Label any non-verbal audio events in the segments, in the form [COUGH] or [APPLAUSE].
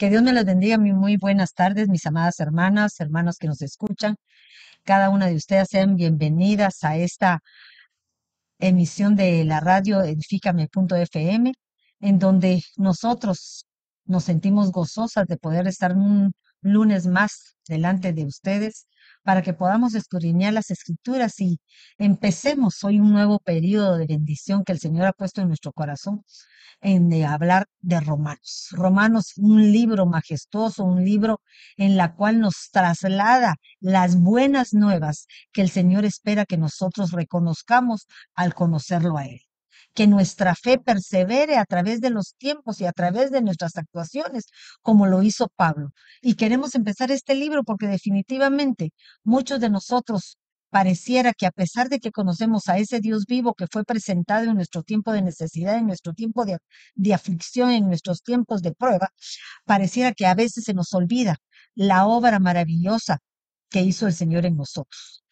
Que Dios me les bendiga. Muy buenas tardes, mis amadas hermanas, hermanos que nos escuchan. Cada una de ustedes sean bienvenidas a esta emisión de la radio edifícame.fm, en donde nosotros nos sentimos gozosas de poder estar un lunes más delante de ustedes para que podamos escudriñar las escrituras y empecemos hoy un nuevo periodo de bendición que el Señor ha puesto en nuestro corazón en de hablar de Romanos. Romanos, un libro majestuoso, un libro en la cual nos traslada las buenas nuevas que el Señor espera que nosotros reconozcamos al conocerlo a Él que nuestra fe persevere a través de los tiempos y a través de nuestras actuaciones, como lo hizo Pablo. Y queremos empezar este libro porque definitivamente muchos de nosotros pareciera que a pesar de que conocemos a ese Dios vivo que fue presentado en nuestro tiempo de necesidad, en nuestro tiempo de, de, aflicción, en nuestros tiempos de prueba, pareciera que a veces se nos olvida la obra maravillosa que hizo el Señor en nosotros.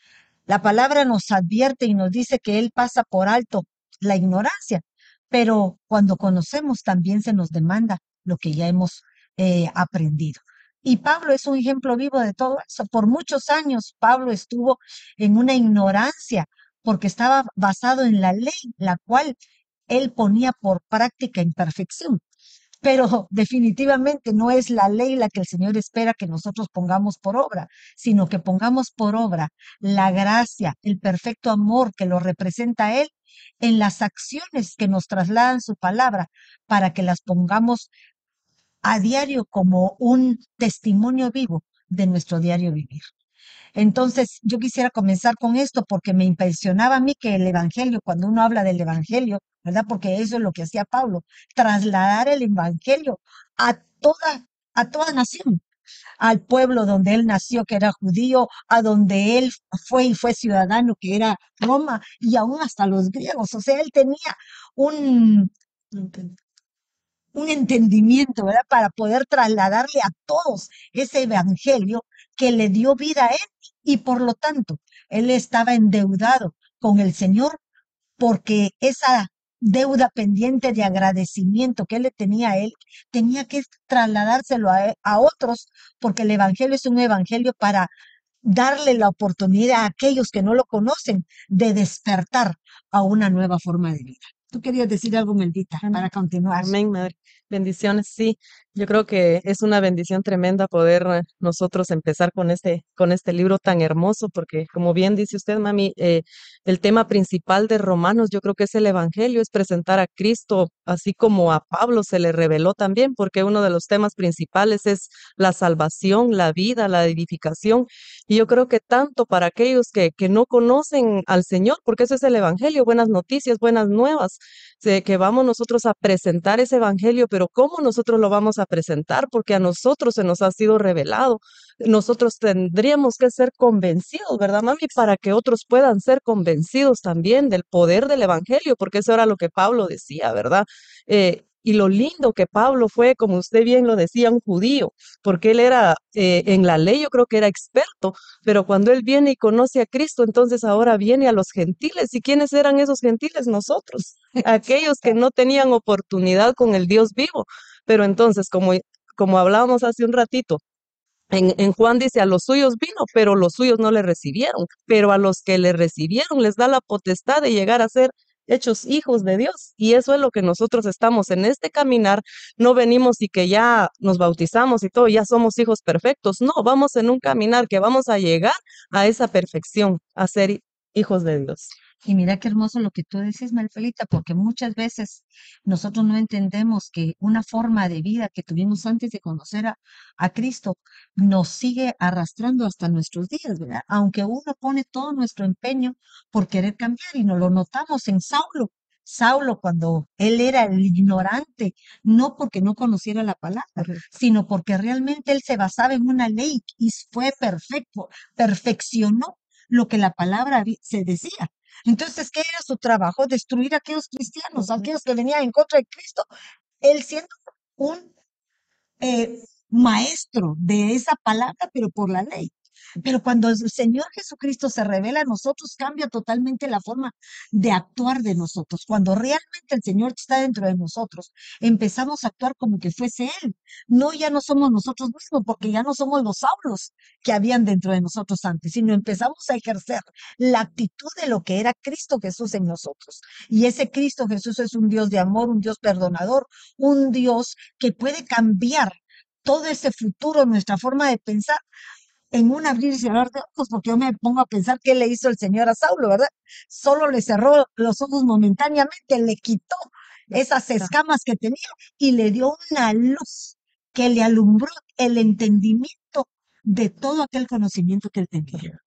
La palabra nos advierte y nos dice que Él pasa por alto la ignorancia, pero cuando conocemos también se nos demanda lo que ya hemos eh, aprendido. Y Pablo es un ejemplo vivo de todo eso. Por muchos años Pablo estuvo en una ignorancia porque estaba basado en la ley, la cual él ponía por práctica en perfección. Pero definitivamente no es la ley la que el Señor espera que nosotros pongamos por obra, sino que pongamos por obra la gracia, el perfecto amor que lo representa Él en las acciones que nos trasladan su palabra, para que las pongamos a diario como un testimonio vivo de nuestro diario vivir. Entonces, yo quisiera comenzar con esto porque me impresionaba a mí que el Evangelio, cuando uno habla del Evangelio, ¿verdad? Porque eso es lo que hacía Pablo, trasladar el Evangelio a toda, a toda nación, al pueblo donde él nació, que era judío, a donde él fue y fue ciudadano, que era Roma, y aún hasta los griegos. O sea, él tenía un, un entendimiento, ¿verdad? Para poder trasladarle a todos ese evangelio que le dio vida a él y por lo tanto él estaba endeudado con el Señor porque esa deuda pendiente de agradecimiento que él le tenía a él, tenía que trasladárselo a, a otros porque el evangelio es un evangelio para darle la oportunidad a aquellos que no lo conocen de despertar a una nueva forma de vida. Tú querías decir algo, Meldita, para continuar. Amén, madre. Bendiciones, sí. Yo creo que es una bendición tremenda poder eh, nosotros empezar con este, con este libro tan hermoso, porque como bien dice usted, mami, eh, el tema principal de Romanos, yo creo que es el Evangelio, es presentar a Cristo, así como a Pablo se le reveló también, porque uno de los temas principales es la salvación, la vida, la edificación. Y yo creo que tanto para aquellos que, que no conocen al Señor, porque eso es el Evangelio, buenas noticias, buenas nuevas, que vamos nosotros a presentar ese Evangelio, pero ¿cómo nosotros lo vamos a presentar? Porque a nosotros se nos ha sido revelado. Nosotros tendríamos que ser convencidos, ¿verdad, mami? Para que otros puedan ser convencidos también del poder del Evangelio, porque eso era lo que Pablo decía, ¿verdad? Eh, y lo lindo que Pablo fue, como usted bien lo decía, un judío, porque él era eh, en la ley, yo creo que era experto, pero cuando él viene y conoce a Cristo, entonces ahora viene a los gentiles. ¿Y quiénes eran esos gentiles? Nosotros, [LAUGHS] aquellos que no tenían oportunidad con el Dios vivo. Pero entonces, como, como hablábamos hace un ratito, en, en, Juan dice, a los suyos vino, pero los suyos no le recibieron, pero a los que le recibieron les da la potestad de llegar a ser hechos hijos de Dios. Y eso es lo que nosotros estamos en este caminar. No venimos y que ya nos bautizamos y todo, ya somos hijos perfectos. No, vamos en un caminar que vamos a llegar a esa perfección, a ser hijos de Dios. Y mira qué hermoso lo que tú dices, Melfelita, porque muchas veces nosotros no entendemos que una forma de vida que tuvimos antes de conocer a, a Cristo nos sigue arrastrando hasta nuestros días, ¿verdad? Aunque uno pone todo nuestro empeño por querer cambiar y nos lo notamos en Saulo. Saulo cuando él era el ignorante, no porque no conociera la palabra, sino porque realmente él se basaba en una ley y fue perfecto, perfeccionó lo que la palabra se decía. Entonces, ¿qué era su trabajo? Destruir a aquellos cristianos, a aquellos que venían en contra de Cristo. Él siendo un eh, maestro de esa palabra, pero por la ley. Pero cuando el Señor Jesucristo se revela a nosotros, cambia totalmente la forma de actuar de nosotros. Cuando realmente el Señor está dentro de nosotros, empezamos a actuar como que fuese Él. No, ya no somos nosotros mismos, porque ya no somos los Saulos que habían dentro de nosotros antes, sino empezamos a ejercer la actitud de lo que era Cristo Jesús en nosotros. Y ese Cristo Jesús es un Dios de amor, un Dios perdonador, un Dios que puede cambiar todo ese futuro, nuestra forma de pensar, en un abrir y cerrar de ojos, porque yo me pongo a pensar qué le hizo el Señor a Saulo, ¿verdad? Solo le cerró los ojos momentáneamente, le quitó esas escamas que tenía y le dio una luz que le alumbró el entendimiento de todo aquel conocimiento que él tenía.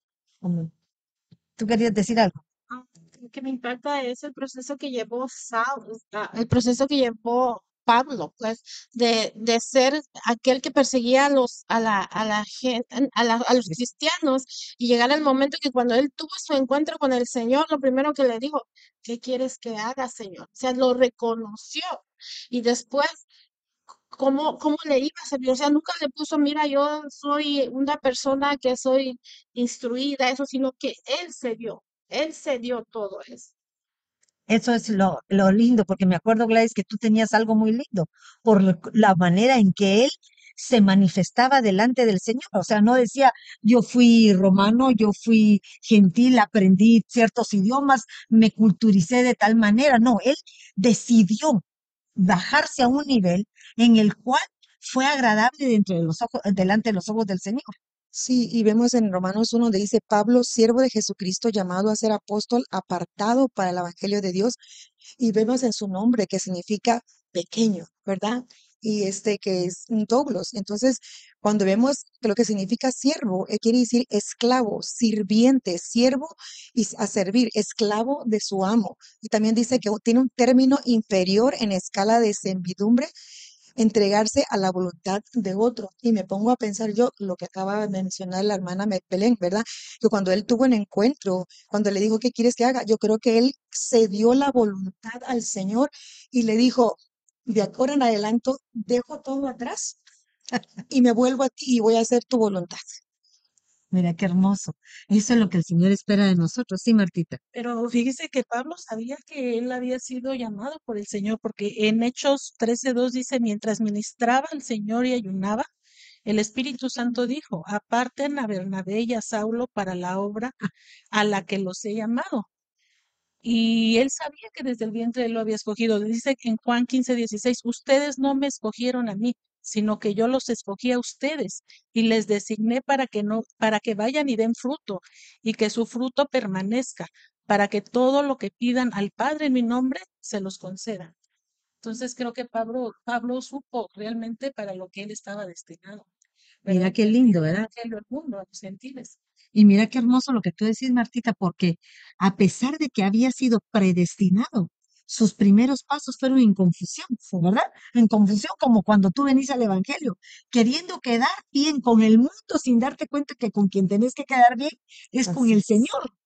¿Tú querías decir algo? Ah, Lo que me impacta es el proceso que llevó Saulo, ah, el proceso que llevó Pablo, pues, de, de ser aquel que perseguía a los, a la, a la gente, a, la- a los cristianos y llegar al momento que cuando él tuvo su encuentro con el Señor, lo primero que le dijo, ¿qué quieres que haga, Señor? O sea, lo reconoció y después ¿Cómo, cómo le iba a servir? O sea, nunca le puso, mira, yo soy una persona que soy instruida, eso, sino que él se dio, él se dio todo eso. Eso es lo, lo lindo, porque me acuerdo, Gladys, que tú tenías algo muy lindo por la manera en que él se manifestaba delante del Señor. O sea, no decía, yo fui romano, yo fui gentil, aprendí ciertos idiomas, me culturicé de tal manera. No, él decidió bajarse a un nivel en el cual fue agradable dentro de los ojos, delante de los ojos del Señor. Sí, y vemos en Romanos 1 donde dice Pablo, siervo de Jesucristo, llamado a ser apóstol, apartado para el Evangelio de Dios, y vemos en su nombre que significa pequeño, ¿verdad? Y este que es un doblos. Entonces, cuando vemos que lo que significa siervo, eh, quiere decir esclavo, sirviente, siervo y a servir, esclavo de su amo. Y también dice que tiene un término inferior en escala de servidumbre entregarse a la voluntad de otro. Y me pongo a pensar yo lo que acaba de mencionar la hermana Belén, ¿verdad? Que cuando él tuvo un encuentro, cuando le dijo, ¿qué quieres que haga? Yo creo que él cedió la voluntad al Señor y le dijo, de ahora en adelanto, dejo todo atrás y me vuelvo a ti y voy a hacer tu voluntad. Mira qué hermoso. Eso es lo que el Señor espera de nosotros. Sí, Martita. Pero fíjese que Pablo sabía que él había sido llamado por el Señor, porque en Hechos 13:2 dice, mientras ministraba al Señor y ayunaba, el Espíritu Santo dijo, aparten a Bernabé y a Saulo para la obra a la que los he llamado. Y él sabía que desde el vientre él lo había escogido. Dice en Juan 15:16, ustedes no me escogieron a mí, sino que yo los escogí a ustedes y les designé para que no, para que vayan y den fruto y que su fruto permanezca, para que todo lo que pidan al Padre en mi nombre se los conceda. Entonces creo que Pablo, Pablo supo realmente para lo que él estaba destinado. Mira qué lindo, el ¿verdad? al mundo, a los gentiles. Y mira qué hermoso lo que tú decís, Martita, porque a pesar de que había sido predestinado, sus primeros pasos fueron en confusión, ¿verdad? En confusión, como cuando tú venís al Evangelio, queriendo quedar bien con el mundo sin darte cuenta que con quien tenés que quedar bien es con el. Señor.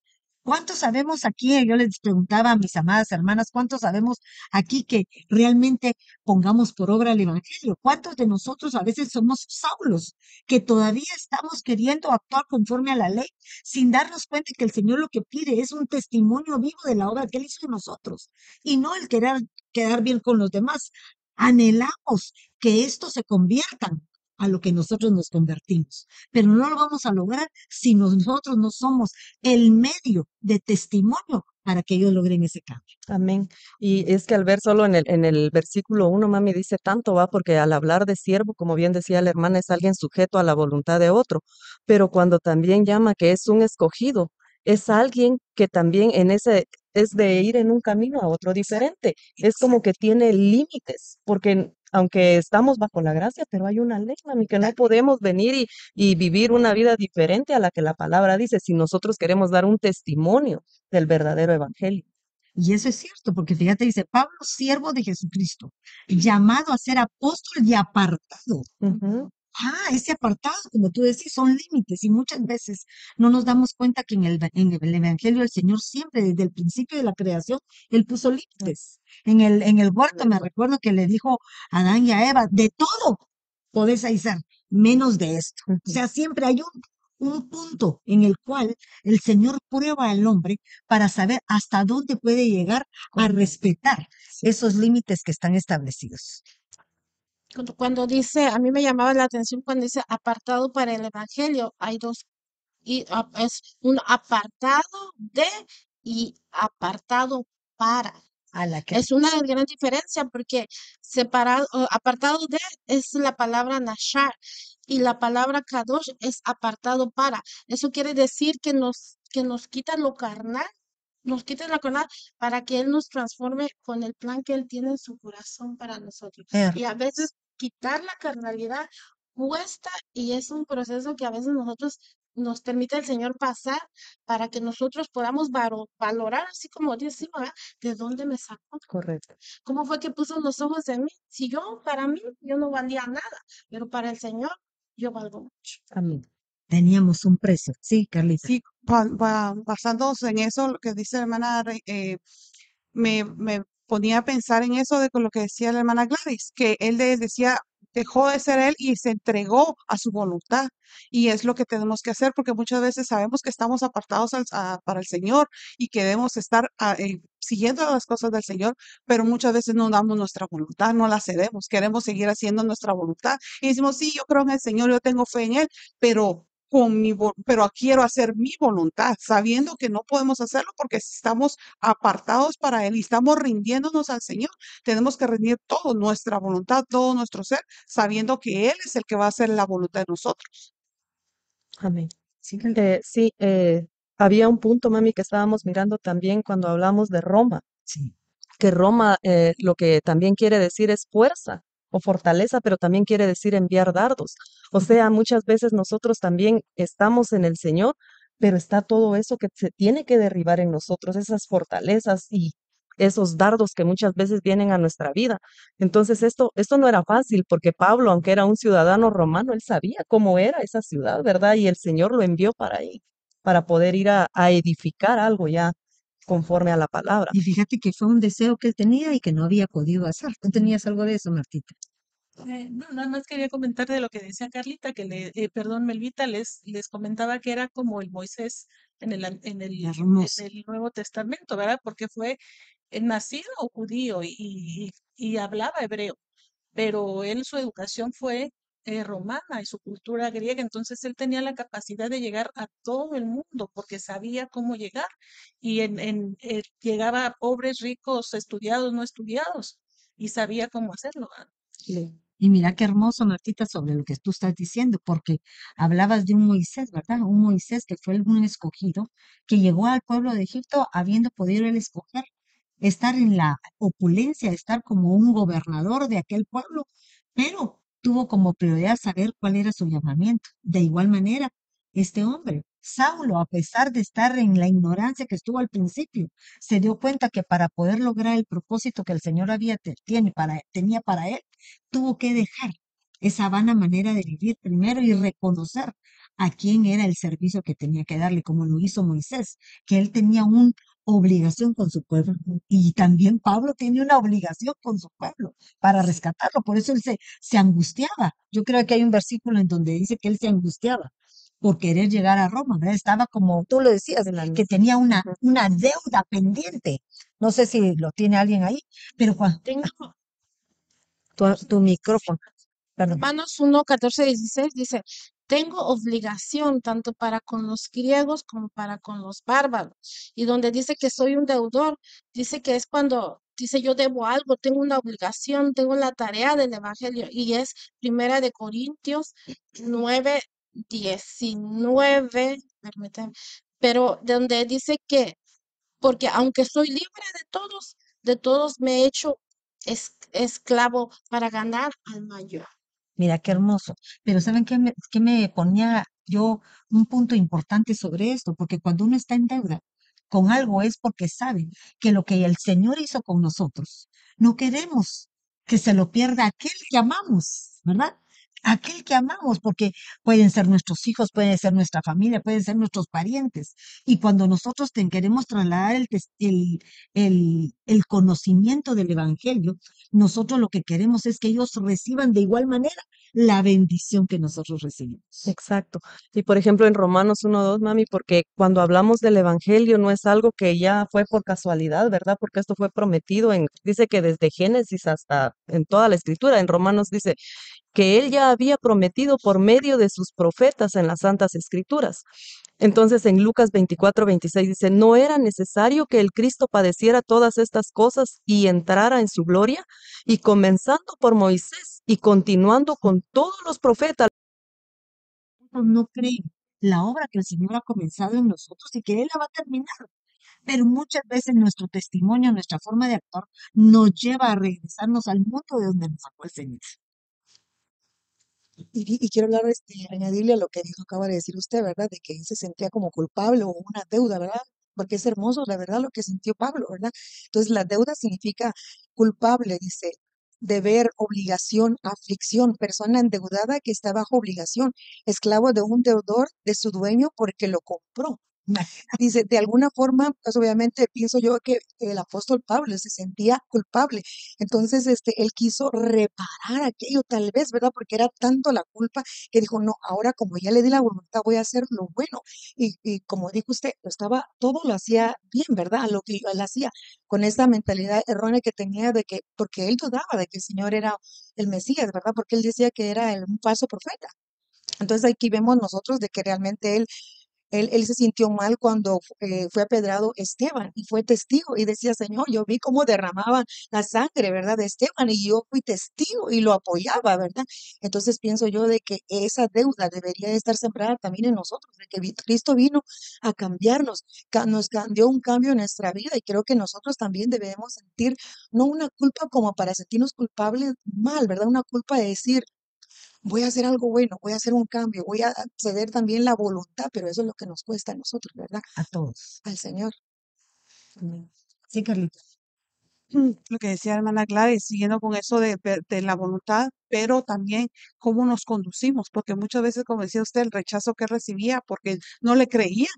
¿Cuántos sabemos aquí? Yo les preguntaba a mis amadas hermanas, ¿cuántos sabemos aquí que realmente pongamos por obra el Evangelio? ¿Cuántos de nosotros a veces somos Saulos, que todavía estamos queriendo actuar conforme a la ley, sin darnos cuenta que el Señor lo que pide es un testimonio vivo de la obra que Él hizo en nosotros y no el querer quedar bien con los demás? Anhelamos que estos se conviertan a lo que nosotros nos convertimos, pero no lo vamos a lograr si nosotros no somos el medio de testimonio para que ellos logren ese cambio. Amén. Y es que al ver solo en el, en el versículo 1, mami dice tanto va, porque al hablar de siervo, como bien decía la hermana, es alguien sujeto a la voluntad de otro, pero cuando también llama que es un escogido, es alguien que también en ese es de ir en un camino a otro diferente. Es como que tiene límites, porque aunque estamos bajo la gracia, pero hay una ley, mami, que no podemos venir y, y vivir una vida diferente a la que la palabra dice si nosotros queremos dar un testimonio del verdadero evangelio. Y eso es cierto, porque fíjate, dice Pablo, siervo de Jesucristo, llamado a ser apóstol y apartado. Ah, ese apartado, como tú decís, son límites y muchas veces no nos damos cuenta que en el, en el Evangelio del Señor siempre, desde el principio de la creación, Él puso límites. En el, en el huerto me recuerdo que le dijo a Adán y a Eva, de todo podés hacer, menos de esto. O sea, siempre hay un, un punto en el cual el Señor prueba al hombre para saber hasta dónde puede llegar a respetar esos límites que están establecidos. Cuando, dice, a mí me llamaba la atención cuando dice apartado para el evangelio, hay dos, y es un apartado de y apartado para. A la que Es una gran diferencia porque separado, apartado de es la palabra nashar y la palabra kadosh es apartado para. Eso quiere decir que nos, que nos quita lo carnal, nos quita lo carnal para que Él nos transforme con el plan que Él tiene en su corazón para nosotros. Y a veces quitar la carnalidad cuesta y es un proceso que a veces nosotros nos permite el Señor pasar para que nosotros podamos varo- valorar, así como decimos, ¿verdad? ¿de dónde me sacó? Correcto. ¿Cómo fue que puso los ojos en mí? Si yo, para mí, yo no valía nada, pero para el Señor, yo valgo mucho. Amén. teníamos un precio. Sí, Carlita. Sí, ba- ba- basándose en eso, lo que dice la hermana, eh, me, me ponía a pensar en eso de lo que decía la hermana Gladys, que él le decía, dejó de ser él y se entregó a su voluntad. Y es lo que tenemos que hacer porque muchas veces sabemos que estamos apartados para el Señor y que debemos estar ah, eh, siguiendo las cosas del Señor, pero muchas veces no damos nuestra voluntad, no la cedemos, queremos seguir haciendo nuestra voluntad. Y decimos, sí, yo creo en el Señor, yo tengo fe en Él, pero con mi, pero quiero hacer mi voluntad, sabiendo que no podemos hacerlo porque estamos apartados para Él y estamos rindiéndonos al Señor. Tenemos que rendir todo, nuestra voluntad, todo nuestro ser, sabiendo que Él es el que va a hacer la voluntad de nosotros. Amén. Sí. Eh, sí, eh, había un punto, mami, que estábamos mirando también cuando hablamos de Roma, Sí. que Roma eh, lo que también quiere decir es fuerza o fortaleza, pero también quiere decir enviar dardos. O sea, muchas veces nosotros también estamos en el Señor, pero está todo eso que se tiene que derribar en nosotros, esas fortalezas y esos dardos que muchas veces vienen a nuestra vida. Entonces, esto, esto no era fácil porque Pablo, aunque era un ciudadano romano, él sabía cómo era esa ciudad, ¿verdad? Y el Señor lo envió para ahí, para poder ir a, a edificar algo ya conforme a la palabra. Y fíjate que fue un deseo que él tenía y que no había podido hacer. ¿Tú tenías algo de eso, Martita? Eh, no, nada más quería comentar de lo que decía Carlita, que le, eh, perdón, Melvita, les, les comentaba que era como el Moisés en el, en el Nuevo Testamento, ¿verdad? Porque fue eh, nacido judío y, y, y hablaba hebreo, pero él su educación fue eh, romana y su cultura griega, entonces él tenía la capacidad de llegar a todo el mundo porque sabía cómo llegar y en, en, eh, llegaba a pobres, ricos, estudiados, no estudiados y sabía cómo hacerlo. Y mira qué hermoso, Martita, sobre lo que tú estás diciendo, porque hablabas de un Moisés, ¿verdad? Un Moisés que fue un escogido, que llegó al pueblo de Egipto habiendo podido él escoger estar en la opulencia, estar como un gobernador de aquel pueblo, pero tuvo como prioridad saber cuál era su llamamiento. De igual manera, este hombre, Saulo, a pesar de estar en la ignorancia que estuvo al principio, se dio cuenta que para poder lograr el propósito que el Señor había tiene para, tenía para él, tuvo que dejar esa vana manera de vivir primero y reconocer a quién era el servicio que tenía que darle, como lo hizo Moisés, que él tenía una obligación con su pueblo. Y también Pablo tiene una obligación con su pueblo para rescatarlo. Por eso él se, se angustiaba. Yo creo que hay un versículo en donde dice que él se angustiaba por querer llegar a Roma, ¿verdad? Estaba como tú lo decías, que tenía una, una deuda pendiente. No sé si lo tiene alguien ahí, pero cuando Tengo tu, tu micrófono, perdón. Romanos 1, 14, 16 dice, tengo obligación tanto para con los griegos como para con los bárbaros. Y donde dice que soy un deudor, dice que es cuando dice yo debo algo, tengo una obligación, tengo la tarea del evangelio. Y es primera de Corintios 9, 19, permíteme, pero donde dice que, porque aunque soy libre de todos, de todos me he hecho es- esclavo para ganar al mayor. Mira qué hermoso. Pero ¿saben qué me, me ponía yo un punto importante sobre esto? Porque cuando uno está en deuda con algo es porque sabe que lo que el Señor hizo con nosotros, no queremos que se lo pierda aquel que amamos, ¿verdad? Aquel que amamos, porque pueden ser nuestros hijos, pueden ser nuestra familia, pueden ser nuestros parientes. Y cuando nosotros queremos trasladar el, el, el conocimiento del Evangelio, nosotros lo que queremos es que ellos reciban de igual manera la bendición que nosotros recibimos. Exacto. Y por ejemplo en Romanos 1.2, mami, porque cuando hablamos del Evangelio no es algo que ya fue por casualidad, ¿verdad? Porque esto fue prometido en, dice que desde Génesis hasta en toda la escritura, en Romanos dice que él ya había prometido por medio de sus profetas en las Santas Escrituras. Entonces en Lucas 24, 26 dice, no era necesario que el Cristo padeciera todas estas cosas y entrara en su gloria, y comenzando por Moisés y continuando con todos los profetas. No creen la obra que el Señor ha comenzado en nosotros y que Él la va a terminar. Pero muchas veces nuestro testimonio, nuestra forma de actuar, nos lleva a regresarnos al mundo de donde nos sacó el Señor. Y, quiero hablar, este, añadirle a lo que dijo, acaba de decir usted, ¿verdad? De que él se sentía como culpable o una deuda, ¿verdad? Porque es hermoso, la verdad, lo que sintió Pablo, ¿verdad? Entonces, la deuda significa culpable, dice, deber, obligación, aflicción, persona endeudada que está bajo obligación, esclavo de un deudor de su dueño porque lo compró. [LAUGHS] Dice, de alguna forma, pues obviamente pienso yo que el apóstol Pablo se sentía culpable. Entonces, este, él quiso reparar aquello, tal vez, ¿verdad? Porque era tanto la culpa que dijo, no, ahora como ya le di la voluntad, voy a hacer lo bueno. Y, y como dijo usted, lo estaba, todo lo hacía bien, ¿verdad? Lo que él hacía, con esa mentalidad errónea que tenía de que, porque él dudaba de que el Señor era el Mesías, ¿verdad? Porque él decía que era el- un falso profeta. Entonces aquí vemos nosotros de que realmente él él, él se sintió mal cuando eh, fue apedrado Esteban y fue testigo y decía, Señor, yo vi cómo derramaban la sangre, ¿verdad? De Esteban y yo fui testigo y lo apoyaba, ¿verdad? Entonces pienso yo de que esa deuda debería de estar sembrada también en nosotros, de que Cristo vino a cambiarnos, ca- nos dio un cambio en nuestra vida y creo que nosotros también debemos sentir no una culpa como para sentirnos culpables mal, ¿verdad? Una culpa de decir, voy a hacer algo bueno, voy a hacer un cambio, voy a ceder también la voluntad, pero eso es lo que nos cuesta a nosotros, ¿verdad? A todos. Al Señor. Amén. Sí, Carlita. [CLEARS THROAT] Lo que decía hermana Gladys, siguiendo con eso de, la voluntad, pero también cómo nos conducimos, porque muchas veces, como decía usted, el rechazo que recibía, porque no le creían.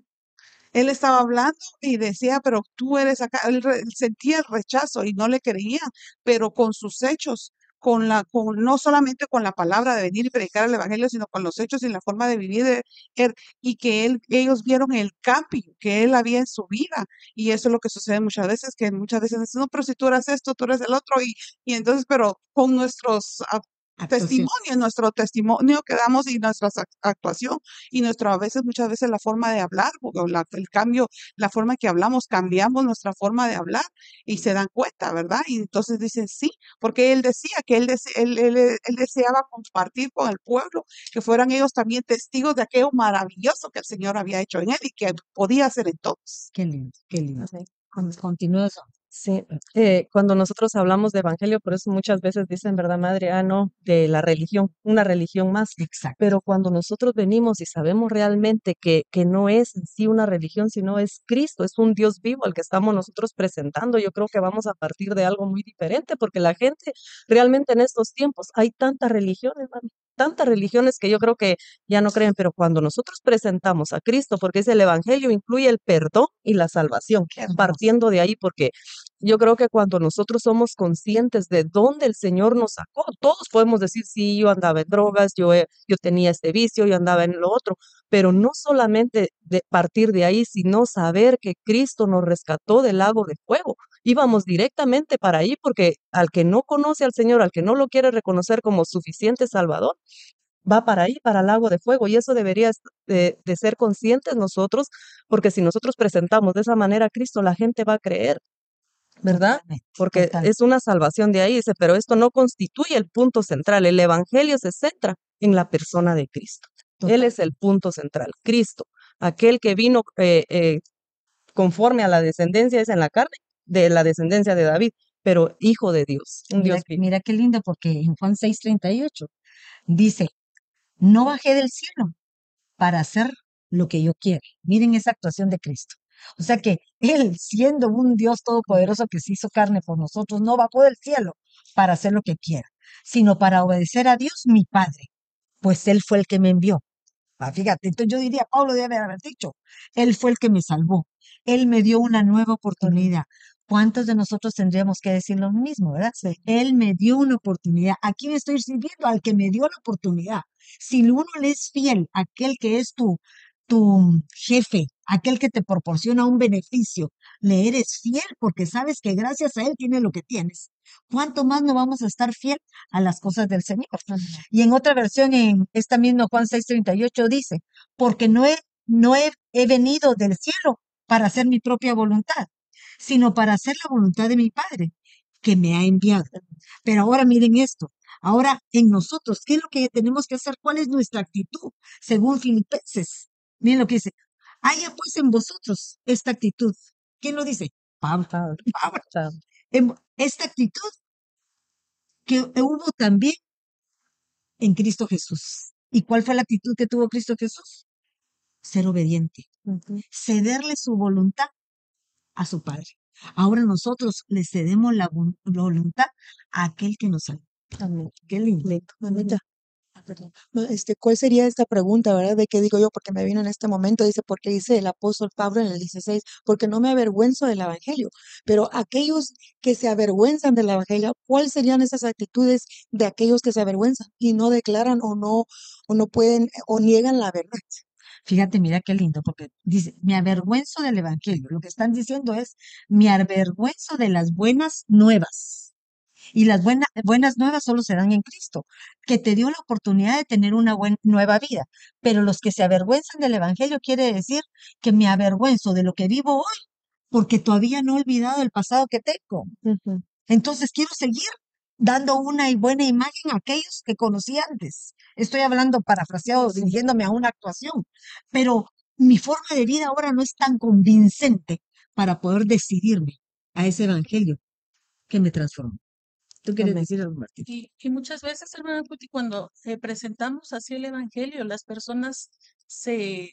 Él estaba hablando y decía, pero tú eres acá, él, re- él sentía el rechazo y no le creía, pero con sus hechos, con la, con, no solamente con la palabra de venir y predicar el evangelio, sino con los hechos y la forma de vivir de él, y que él, ellos vieron el cambio que él había en su vida. Y eso es lo que sucede muchas veces, que muchas veces dicen, no, pero si tú eres esto, tú eres el otro, y, y entonces, pero con nuestros ah, Actuación. testimonio, nuestro testimonio que damos y nuestra ac- actuación y nuestra, a veces, muchas veces la forma de hablar, porque la- el cambio, la forma que hablamos, cambiamos nuestra forma de hablar y se dan cuenta, ¿verdad? Y entonces dicen sí, porque él decía que él, dese- él, él- él deseaba compartir con el pueblo, que fueran ellos también testigos de aquello maravilloso que el Señor había hecho en él y que podía hacer en todos. Qué lindo, qué lindo. Continúa eso. Sí, eh, cuando nosotros hablamos de evangelio, por eso muchas veces dicen, ¿verdad, madre? Ah, no, de la religión, una religión más. Exacto. Pero cuando nosotros venimos y sabemos realmente que, que no es en sí una religión, sino es Cristo, es un Dios vivo al que estamos nosotros presentando, yo creo que vamos a partir de algo muy diferente, porque la gente realmente en estos tiempos hay tantas religiones, mami, tantas religiones que yo creo que ya no creen, pero cuando nosotros presentamos a Cristo, porque es el Evangelio, incluye el perdón y la salvación, partiendo de ahí, porque yo creo que cuando nosotros somos conscientes de dónde el Señor nos sacó, todos podemos decir, sí, yo andaba en drogas, yo, yo tenía este vicio, yo andaba en lo otro, pero no solamente de partir de ahí, sino saber que Cristo nos rescató del lago de fuego. Íbamos directamente para ahí porque al que no conoce al Señor, al que no lo quiere reconocer como suficiente Salvador, va para ahí, para el lago de fuego. Y eso debería est- de, de ser conscientes nosotros, porque si nosotros presentamos de esa manera a Cristo, la gente va a creer. ¿verdad? Porque es una salvación de ahí, dice, pero esto no constituye el punto central. El Evangelio se centra en la persona de Cristo. Él es el punto central, Cristo, aquel que vino eh, eh, conforme a la descendencia, es en la carne, de la descendencia de David, pero hijo de Dios, un Mira, Dios vivo. mira qué lindo, porque en Juan 6:38 dice, no bajé del cielo para hacer lo que yo quiero. Miren esa actuación de Cristo. O sea que Él, siendo un Dios todopoderoso que se hizo carne por nosotros, no bajó del cielo para hacer lo que quiera, sino para obedecer a Dios, mi Padre. pues Él fue el que me envió. Ah, fíjate, entonces yo diría, Pablo debe haber dicho, Él fue el que me salvó, Él me dio una nueva oportunidad. ¿Cuántos de nosotros tendríamos que decir lo mismo, verdad? Él me dio una oportunidad. ¿A quién estoy sirviendo? Al que me dio la oportunidad. Si uno le es fiel, aquel que es tu, tu jefe, aquel que te proporciona un beneficio, le eres fiel porque sabes que gracias a él tienes lo que tienes. ¿Cuánto más no vamos a estar fiel a las cosas del Señor? Y en otra versión, en esta misma Juan 6:38 dice, porque no he, no he, he venido del cielo para hacer mi propia voluntad, sino para hacer la voluntad de mi Padre que me ha enviado. Pero ahora miren esto. Ahora en nosotros, ¿qué es lo que tenemos que hacer? ¿Cuál es nuestra actitud? Según Filipenses. Miren lo que dice. Haya pues en vosotros esta actitud. ¿Quién lo dice? Pablo. Pablo, Esta actitud que hubo también en Cristo Jesús. ¿Y cuál fue la actitud que tuvo Cristo Jesús? Ser obediente, cederle su voluntad a su Padre. Ahora nosotros le cedemos la vo- voluntad a aquel que nos salvó. Amén. Qué lindo. Mamita, ah, Este, ¿cuál sería esta pregunta, verdad? ¿De qué digo yo? Porque me vino en este momento, dice, porque dice el apóstol Pablo en el 16, porque no me avergüenzo del evangelio. Pero aquellos que se avergüenzan del evangelio, ¿cuáles serían esas actitudes de aquellos que se avergüenzan y no declaran o no, o no pueden, o niegan la verdad? Fíjate, mira qué lindo, porque dice, me avergüenzo del Evangelio. Lo que están diciendo es, me avergüenzo de las buenas nuevas. Y las buena- buenas nuevas solo se dan en Cristo, que te dio la oportunidad de tener una nueva vida. Pero los que se avergüenzan del Evangelio quiere decir que me avergüenzo de lo que vivo hoy, porque todavía no he olvidado el pasado que tengo. Entonces quiero seguir dando una buena imagen a aquellos que conocí antes. Estoy hablando parafraseado, dirigiéndome a una actuación, pero mi forma de vida ahora no es tan convincente para poder decidirme a ese evangelio que me transformó. ¿Tú quieres Amén. decir algo, Martín? Y, y muchas veces, hermana Cuti, cuando eh, presentamos así el Evangelio, las personas se,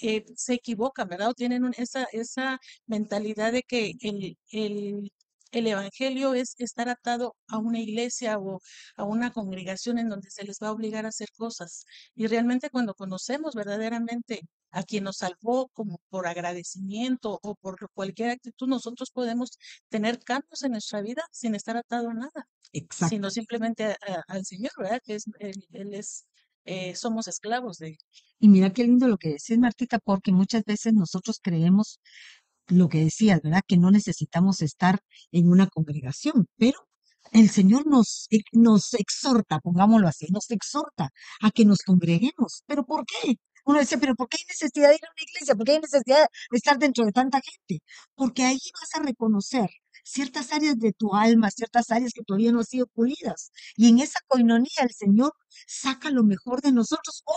eh, se equivocan, ¿verdad? O tienen un- esa, esa mentalidad de que el, el, el Evangelio es estar atado a una iglesia o a una congregación en donde se les va a obligar a hacer cosas. Y realmente cuando conocemos verdaderamente a quien nos salvó como por agradecimiento o por cualquier actitud, nosotros podemos tener cambios en nuestra vida sin estar atado a nada Exacto. sino simplemente a- a- al Señor, ¿verdad? Que es, él, él es, eh, somos esclavos de él. Y mira qué lindo lo que decís, Martita, porque muchas veces nosotros creemos lo que decías, ¿verdad? Que no necesitamos estar en una congregación, pero el Señor nos, nos exhorta, pongámoslo así, nos exhorta a que nos congreguemos. ¿Pero por qué? Uno dice, pero ¿por qué hay necesidad de ir a una iglesia? ¿Por qué hay necesidad de estar dentro de tanta gente? Porque ahí vas a reconocer ciertas áreas de tu alma, ciertas áreas que todavía no han sido pulidas. Y en esa coinonía el Señor saca lo mejor de nosotros o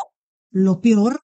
lo peor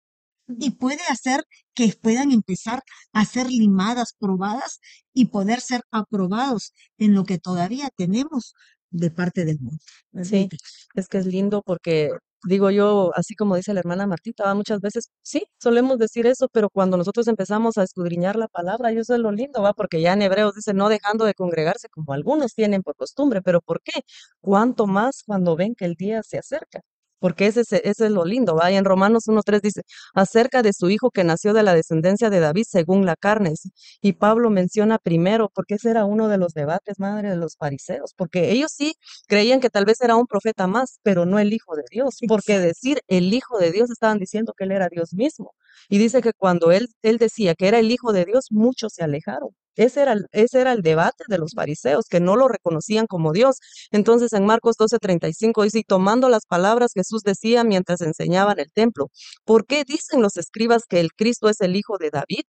y puede hacer que puedan empezar a ser limadas, probadas y poder ser aprobados en lo que todavía tenemos de parte del mundo. Sí, es que es lindo porque digo yo, así como dice la hermana Martita, ¿va? muchas veces sí, solemos decir eso, pero cuando nosotros empezamos a escudriñar la palabra, y eso es lo lindo, va, porque ya en Hebreos dice no dejando de congregarse como algunos tienen por costumbre, pero ¿por qué? ¿Cuánto más cuando ven que el día se acerca? Porque ese, es- ese es lo lindo, ¿va? Y en Romanos 1.3 dice, acerca de su hijo que nació de la descendencia de David según la carne. Y Pablo menciona primero, porque ese era uno de los debates, madre, de los fariseos, porque ellos sí creían que tal vez era un profeta más, pero no el Hijo de Dios, porque decir el Hijo de Dios estaban diciendo que él era Dios mismo. Y dice que cuando él, él decía que era el Hijo de Dios, muchos se alejaron. Ese era, el- ese era el debate de los fariseos, que no lo reconocían como Dios. Entonces en Marcos 12:35 dice, y tomando las palabras Jesús decía mientras enseñaba en el templo, ¿por qué dicen los escribas que el Cristo es el Hijo de David?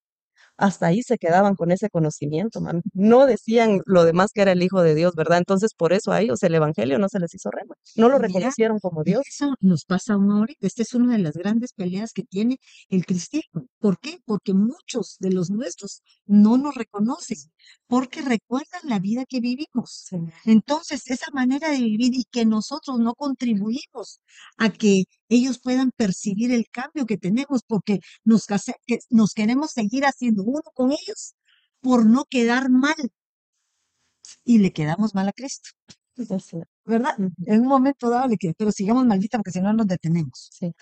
Hasta ahí se quedaban con ese conocimiento, mami. No decían lo demás que era el Hijo de Dios, ¿verdad? Entonces, por eso a ellos el Evangelio no se les hizo rema. No lo Mira, reconocieron como Dios. eso nos pasa aún ahorita. Esta es una de las grandes peleas que tiene el cristiano. ¿Por qué? Porque muchos de los nuestros no nos reconocen, porque recuerdan la vida que vivimos. Entonces, esa manera de vivir y que nosotros no contribuimos a que ellos puedan percibir el cambio que tenemos, porque nos, que nos queremos seguir haciendo uno con ellos por no quedar mal y le quedamos mal a Cristo. ¿verdad? En un momento dado le pero sigamos maldita porque si no nos detenemos. Sí.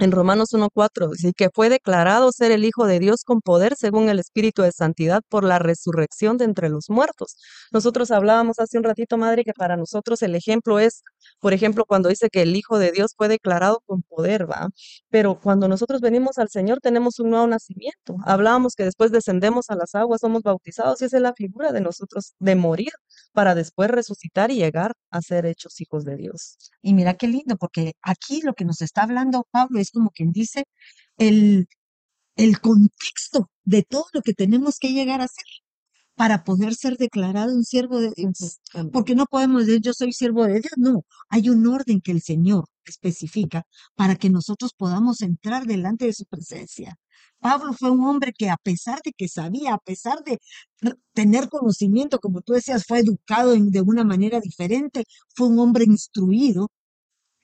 En Romanos 1.4 dice que fue declarado ser el Hijo de Dios con poder según el Espíritu de Santidad por la resurrección de entre los muertos. Nosotros hablábamos hace un ratito, madre, que para nosotros el ejemplo es, por ejemplo, cuando dice que el Hijo de Dios fue declarado con poder, ¿va? Pero cuando nosotros venimos al Señor tenemos un nuevo nacimiento. Hablábamos que después descendemos a las aguas, somos bautizados y esa es la figura de nosotros de morir para después resucitar y llegar a ser hechos hijos de Dios. Y mira qué lindo, porque aquí lo que nos está hablando Pablo es como quien dice el, el contexto de todo lo que tenemos que llegar a ser para poder ser declarado un siervo de Dios. Porque no podemos decir yo soy siervo de Dios, no, hay un orden que el Señor especifica para que nosotros podamos entrar delante de su presencia. Pablo fue un hombre que a pesar de que sabía, a pesar de tener conocimiento, como tú decías, fue educado en- de una manera diferente, fue un hombre instruido.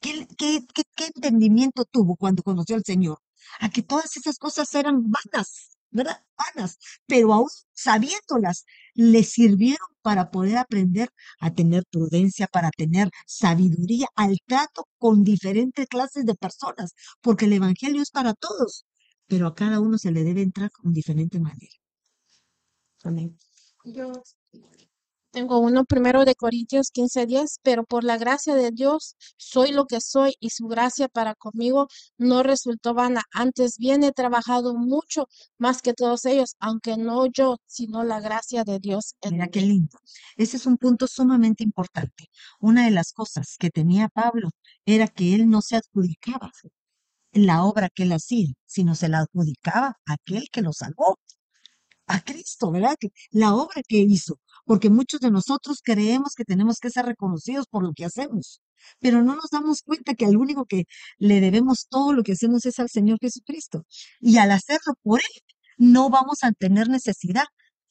¿Qué, qué, qué, qué entendimiento tuvo cuando conoció al Señor? A que todas esas cosas eran vanas, ¿verdad? Vanas, pero aún sabiéndolas, le sirvieron para poder aprender a tener prudencia, para tener sabiduría al trato con diferentes clases de personas, porque el Evangelio es para todos, pero a cada uno se le debe entrar con diferente manera. Amén. Yo tengo uno primero de Corintios 15:10, pero por la gracia de Dios soy lo que soy y su gracia para conmigo no resultó vana. Antes bien he trabajado mucho más que todos ellos, aunque no yo, sino la gracia de Dios en Mira qué lindo. Ese es un punto sumamente importante. Una de las cosas que tenía Pablo era que él no se adjudicaba la obra que él hacía, sino se la adjudicaba a aquel que lo salvó, a Cristo, ¿verdad? La obra que hizo, porque muchos de nosotros creemos que tenemos que ser reconocidos por lo que hacemos, pero no nos damos cuenta que al único que le debemos todo lo que hacemos es al Señor Jesucristo. Y al hacerlo por Él, no vamos a tener necesidad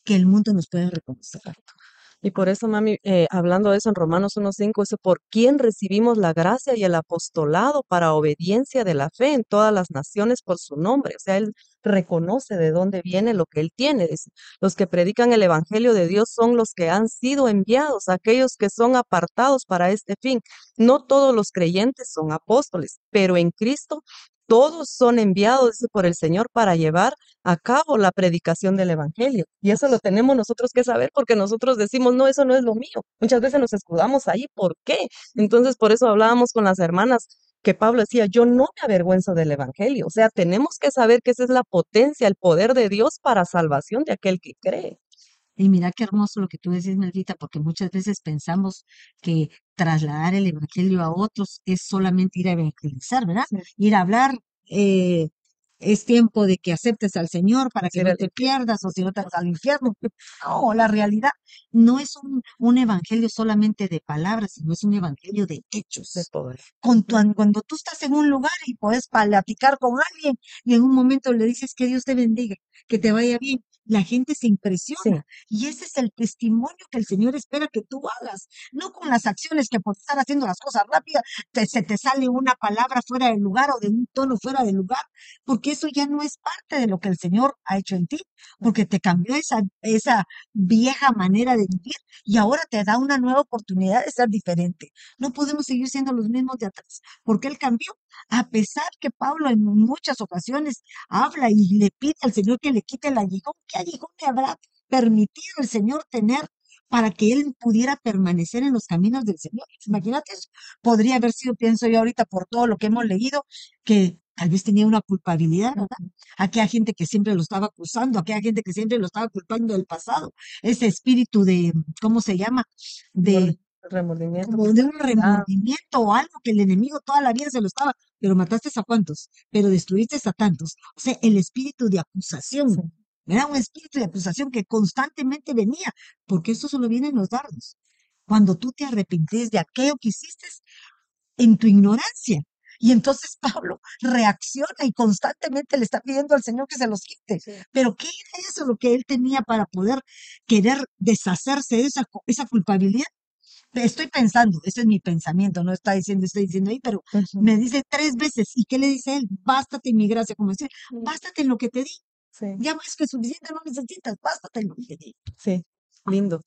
que el mundo nos pueda reconocer. Y por eso, mami, eh, hablando de eso en Romanos 1.5, dice, por quién recibimos la gracia y el apostolado para obediencia de la fe en todas las naciones por su nombre. O sea, él reconoce de dónde viene lo que él tiene. Dice, los que predican el evangelio de Dios son los que han sido enviados, aquellos que son apartados para este fin. No todos los creyentes son apóstoles, pero en Cristo todos son enviados por el Señor para llevar a cabo la predicación del Evangelio. Y eso lo tenemos nosotros que saber porque nosotros decimos, no, eso no es lo mío. Muchas veces nos escudamos ahí, ¿por qué? Entonces, por eso hablábamos con las hermanas que Pablo decía, yo no me avergüenzo del Evangelio. O sea, tenemos que saber que esa es la potencia, el poder de Dios para salvación de aquel que cree. Y mira qué hermoso lo que tú decís, Melvita, porque muchas veces pensamos que trasladar el evangelio a otros es solamente ir a evangelizar, ¿verdad? Sí. Ir a hablar, eh, es tiempo de que aceptes al Señor para que Sí, no te pierdas o si no te vas al infierno. No, la realidad no es un, un evangelio solamente de palabras, sino es un evangelio de de hechos. poder. Con tu- cuando tú estás en un lugar y puedes platicar con alguien y en un momento le dices que Dios te bendiga, que te vaya bien, la gente se Sí, impresiona. Y ese es el testimonio que el Señor espera que tú hagas, no con las acciones que por estar haciendo las cosas rápidas te- se te sale una palabra fuera del lugar o de un tono fuera del lugar, porque eso ya no es parte de lo que el Señor ha hecho en ti, porque te cambió esa, esa vieja manera de vivir y ahora te da una nueva oportunidad de ser diferente. No podemos seguir siendo los mismos de atrás, porque Él cambió, a pesar que Pablo en muchas ocasiones habla y le pide al Señor que le quite el aguijón, ¿qué aguijón le habrá permitido el Señor tener para que él pudiera permanecer en los caminos del Señor? Imagínate eso. Podría haber sido, pienso yo ahorita, por todo lo que hemos leído, que tal vez tenía una culpabilidad, ¿verdad? Aquella gente que siempre lo estaba acusando, aquella gente que siempre lo estaba culpando del pasado, ese espíritu de, ¿cómo se llama? De remordimiento. como de un remordimiento o algo que el enemigo toda la vida se lo estaba, pero mataste a cuántos, pero destruiste a tantos. O sea, el espíritu de acusación, Sí. era un espíritu de acusación que constantemente venía, porque eso solo viene en los dardos. Cuando tú te arrepentís de aquello que hiciste en tu ignorancia. Y entonces [LAUGHS] Pablo reacciona y constantemente le está pidiendo al Señor que se los quite. Sí. Pero ¿qué era eso lo que él tenía para poder querer deshacerse de esa, esa culpabilidad? Estoy pensando, ese es mi pensamiento, no está diciendo, estoy diciendo ahí, pero me dice tres veces. ¿Y qué le dice él? Bástate en mi gracia, como decir, bástate en lo que te di. Sí, Ya más que suficiente no necesitas, bástate en lo que te di. sí, lindo.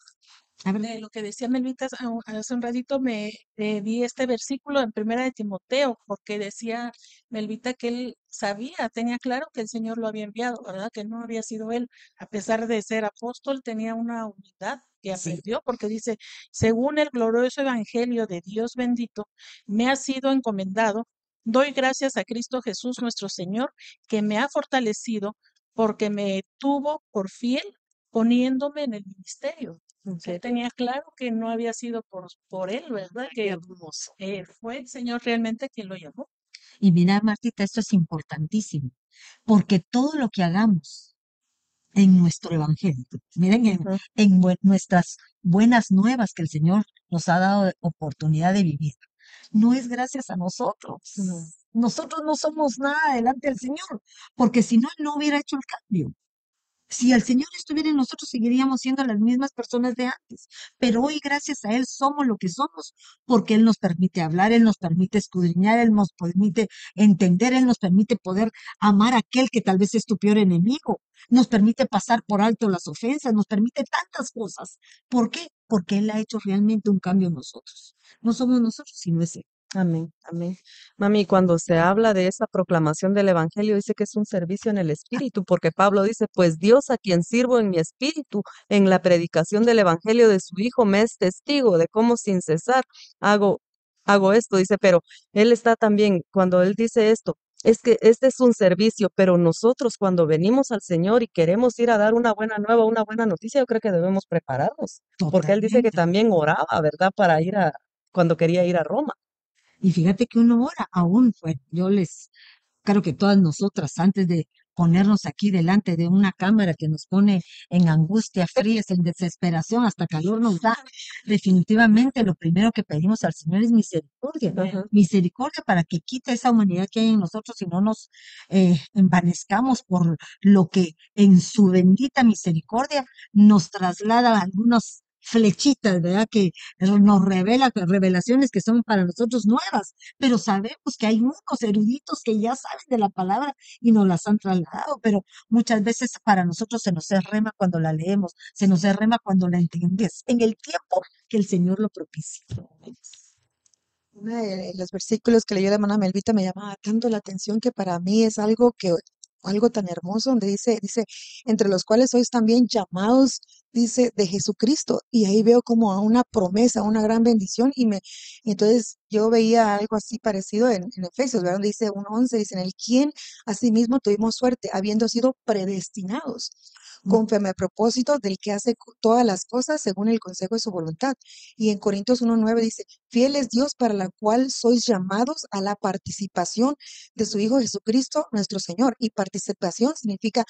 A ver, de lo que decía Melvita hace un- hace un ratito, me eh, vi este versículo en Primera de Timoteo, porque decía Melvita que él sabía, tenía claro que el Señor lo había enviado, ¿verdad? Que no había sido él, a pesar de ser apóstol, tenía una humildad que sí, aprendió, porque dice, según el glorioso evangelio de Dios bendito, me ha sido encomendado. Doy gracias a Cristo Jesús nuestro Señor, que me ha fortalecido porque me tuvo por fiel poniéndome en el ministerio. Él tenía claro que no había sido por, por él, ¿verdad? Que hermoso. eh, fue el Señor realmente quien lo llamó. Y mira, Martita, esto es importantísimo, porque todo lo que hagamos en nuestro evangelio, miren, en, en nuestras buenas nuevas que el Señor nos ha dado de oportunidad de vivir, no es gracias a nosotros. Nosotros no somos nada delante del Señor, porque si no, Él no hubiera hecho el cambio. Si el Señor estuviera en nosotros, seguiríamos siendo las mismas personas de antes. Pero hoy, gracias a Él, somos lo que somos, porque Él nos permite hablar, Él nos permite escudriñar, Él nos permite entender, Él nos permite poder amar a aquel que tal vez es tu peor enemigo, nos permite pasar por alto las ofensas, nos permite tantas cosas. ¿Por qué? Porque Él ha hecho realmente un cambio en nosotros. No somos nosotros, sino es Él. Amén, amén. Mami, cuando se habla de esa proclamación del Evangelio, dice que es un servicio en el Espíritu, porque Pablo dice, pues Dios a quien sirvo en mi espíritu, en la predicación del Evangelio de su Hijo, me es testigo de cómo sin cesar hago, hago esto. Dice, pero él está también, cuando él dice esto, es que este es un servicio, pero nosotros cuando venimos al Señor y queremos ir a dar una buena nueva, una buena noticia, yo creo que debemos prepararnos, porque él dice que también oraba, ¿verdad? Para ir a, cuando quería ir a Roma. Y fíjate que uno ora aún, pues yo les, creo que todas nosotras, antes de ponernos aquí delante de una cámara que nos pone en angustia, frías, en desesperación, hasta calor nos da, definitivamente lo primero que pedimos al Señor es misericordia. Misericordia para que quite esa humanidad que hay en nosotros y no nos eh, envanezcamos por lo que en su bendita misericordia nos traslada algunas flechitas, ¿verdad? Que nos revela revelaciones que son para nosotros nuevas, pero sabemos que hay unos eruditos que ya saben de la palabra y nos las han trasladado, pero muchas veces para nosotros se nos es rema cuando la leemos, se nos es rema cuando la entiendes, en el tiempo que el Señor lo propicia. Uno de los versículos que leyó la hermana Melvita me llamaba tanto la atención que para mí es algo que algo tan hermoso donde dice dice entre los cuales sois también llamados dice de Jesucristo y ahí veo como a una promesa, una gran bendición y me entonces yo veía algo así parecido en, Efesios. Donde dice 1:11 dice en el quien asimismo tuvimos suerte habiendo sido predestinados conforme al propósito del que hace todas las cosas según el consejo de su voluntad. Y en Corintios 1.9 dice, fiel es Dios para la cual sois llamados a la participación de su Hijo Jesucristo, nuestro Señor. Y participación significa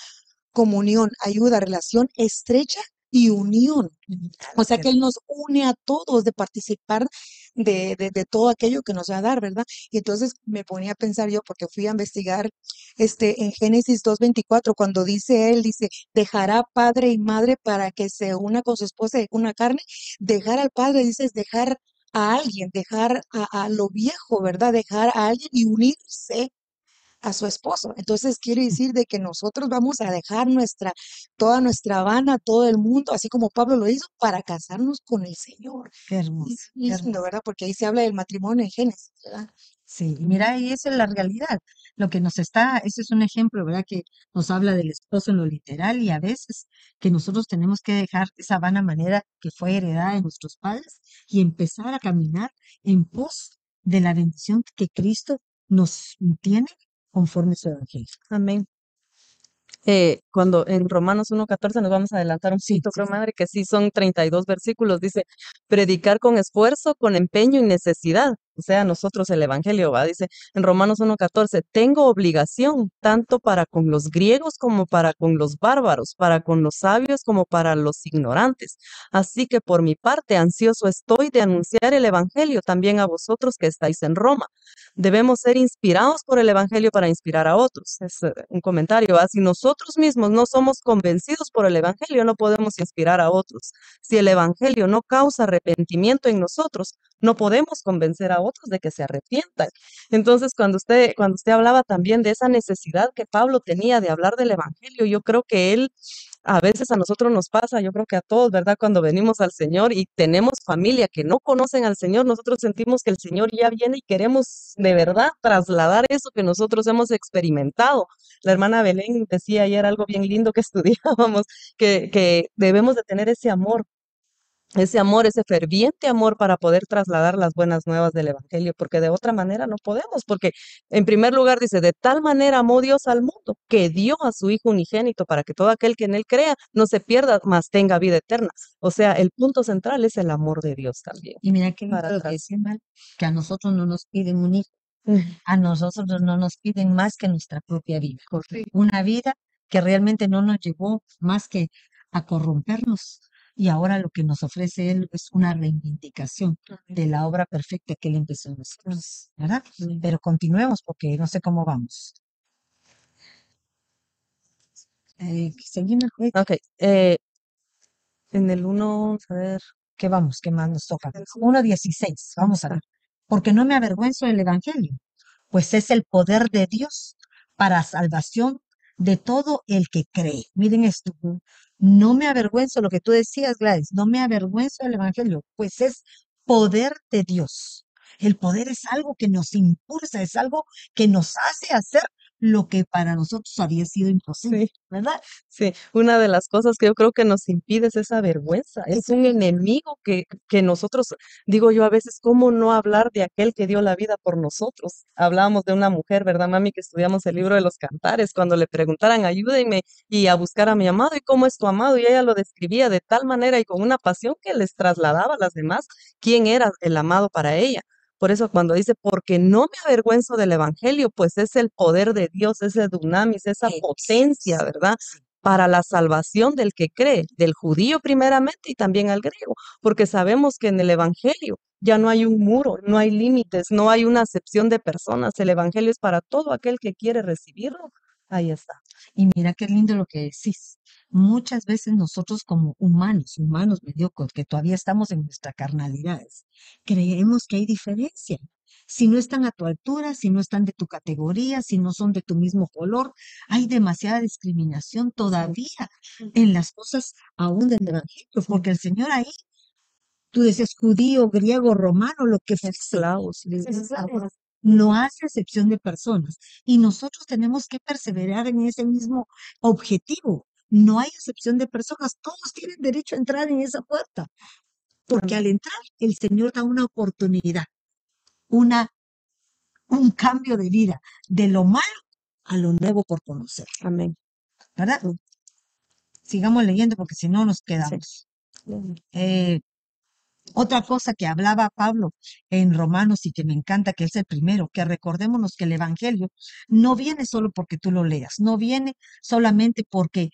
comunión, ayuda, relación estrecha y unión. O sea que Él nos une a todos de participar de, de, de todo aquello que nos va a dar, ¿verdad? Y entonces me ponía a pensar yo, porque fui a investigar este, en Génesis 2.24, cuando dice Él, dice, dejará padre y madre para que se una con su esposa y una carne. Dejar al padre, dice, es dejar a alguien, dejar a, a lo viejo, ¿verdad? Dejar a alguien y unirse a su esposo. Entonces quiere decir de que nosotros vamos a dejar nuestra, toda nuestra Habana, todo el mundo, así como Pablo lo hizo, para casarnos con el Señor. Qué hermoso, qué. ¿verdad? Porque ahí se habla del matrimonio en Génesis, ¿verdad? Sí, y mira, y esa es la realidad. Lo que nos está, ese es un ejemplo, ¿verdad? Que nos habla del esposo en lo literal y a veces que nosotros tenemos que dejar esa vana manera que fue heredada de nuestros padres y empezar a caminar en pos de la bendición que Cristo nos tiene conforme su evangelio. Amén. Eh, cuando en Romanos 1.14 nos vamos a adelantar un poquito, creo, madre, que sí son 32 versículos, dice, predicar con esfuerzo, con empeño y necesidad, sea, nosotros el Evangelio, va, dice en Romanos 1.14, tengo obligación tanto para con los griegos como para con los bárbaros, para con los sabios como para los ignorantes. Así que por mi parte, ansioso estoy de anunciar el Evangelio también a vosotros que estáis en Roma. Debemos ser inspirados por el Evangelio para inspirar a otros. Es eh, un comentario. ¿va? Si nosotros mismos no somos convencidos por el Evangelio, no podemos inspirar a otros. Si el Evangelio no causa arrepentimiento en nosotros, no podemos convencer a otros de que se arrepientan. Entonces, cuando usted, cuando usted hablaba también de esa necesidad que Pablo tenía de hablar del Evangelio, yo creo que él a veces a nosotros nos pasa, yo creo que a todos, ¿verdad? Cuando venimos al Señor y tenemos familia que no conocen al Señor, nosotros sentimos que el Señor ya viene y queremos de verdad trasladar eso que nosotros hemos experimentado. La hermana Belén decía ayer algo bien lindo que [LAUGHS] estudiábamos, que, que debemos de tener ese amor ese amor, ese ferviente amor para poder trasladar las buenas nuevas del Evangelio, porque de otra manera no podemos, porque en primer lugar dice, de tal manera amó Dios al mundo, que dio a su Hijo unigénito para que todo aquel que en él crea no se pierda, mas tenga vida eterna. O sea, el punto central es el amor de Dios también. Y mira qué Para que Mal, que a nosotros no nos piden un hijo, a nosotros no nos piden más que nuestra propia vida. correcto. Una vida que realmente no nos llevó más que a corrompernos. Y ahora lo que nos ofrece Él es una reivindicación de la obra perfecta que Él empezó en nosotros, ¿verdad? Pero continuemos porque no sé cómo vamos. Eh, seguimos, Ok, eh, en el uno, a ver, ¿qué vamos? ¿Qué más nos toca? 1.16, vamos a ver. Porque no me avergüenzo del Evangelio, pues es el poder de Dios para salvación de todo el que cree. Miren esto, no me avergüenzo, lo que tú decías, Gladys, no me avergüenzo del Evangelio, pues es poder de Dios. El poder es algo que nos impulsa, es algo que nos hace hacer lo que para nosotros había sido imposible, Sí. ¿verdad? Sí, una de las cosas que yo creo que nos impide es esa vergüenza. Es un enemigo que, que nosotros, digo yo a veces, ¿cómo no hablar de aquel que dio la vida por nosotros? Hablábamos de una mujer, ¿verdad, mami? Que estudiamos el libro de los cantares, cuando le preguntaran, ayúdenme y a buscar a mi amado, ¿y cómo es tu amado? Y ella lo describía de tal manera y con una pasión que les trasladaba a las demás quién era el amado para ella. Por eso cuando dice, porque no me avergüenzo del evangelio, pues es el poder de Dios, ese dunamis, esa potencia, ¿verdad? Para la salvación del que cree, del judío primeramente y también al griego, porque sabemos que en el evangelio ya no hay un muro, no hay límites, no hay una acepción de personas. El evangelio es para todo aquel que quiere recibirlo. Ahí está. Y mira qué lindo lo que decís. Muchas veces nosotros como humanos, humanos mediocres, que todavía estamos en nuestras carnalidades, creemos que hay diferencia. Si no están a tu altura, si no están de tu categoría, si no son de tu mismo color, hay demasiada discriminación todavía en las cosas aún del Evangelio, porque el Señor ahí, tú dices judío, griego, romano, lo que fuese, Esclavos. esclavos, no hace excepción de personas. Y nosotros tenemos que perseverar en ese mismo objetivo. No hay excepción de personas. Todos tienen derecho a entrar en esa puerta. Porque al entrar, el Señor da una oportunidad, una, un cambio de vida, de lo malo a lo nuevo por conocer. Amén. ¿Verdad? Sigamos leyendo porque si no nos quedamos. Eh, otra cosa que hablaba Pablo en Romanos y que me encanta, que es el primero, que recordémonos que el Evangelio no viene solo porque tú lo leas, no viene solamente porque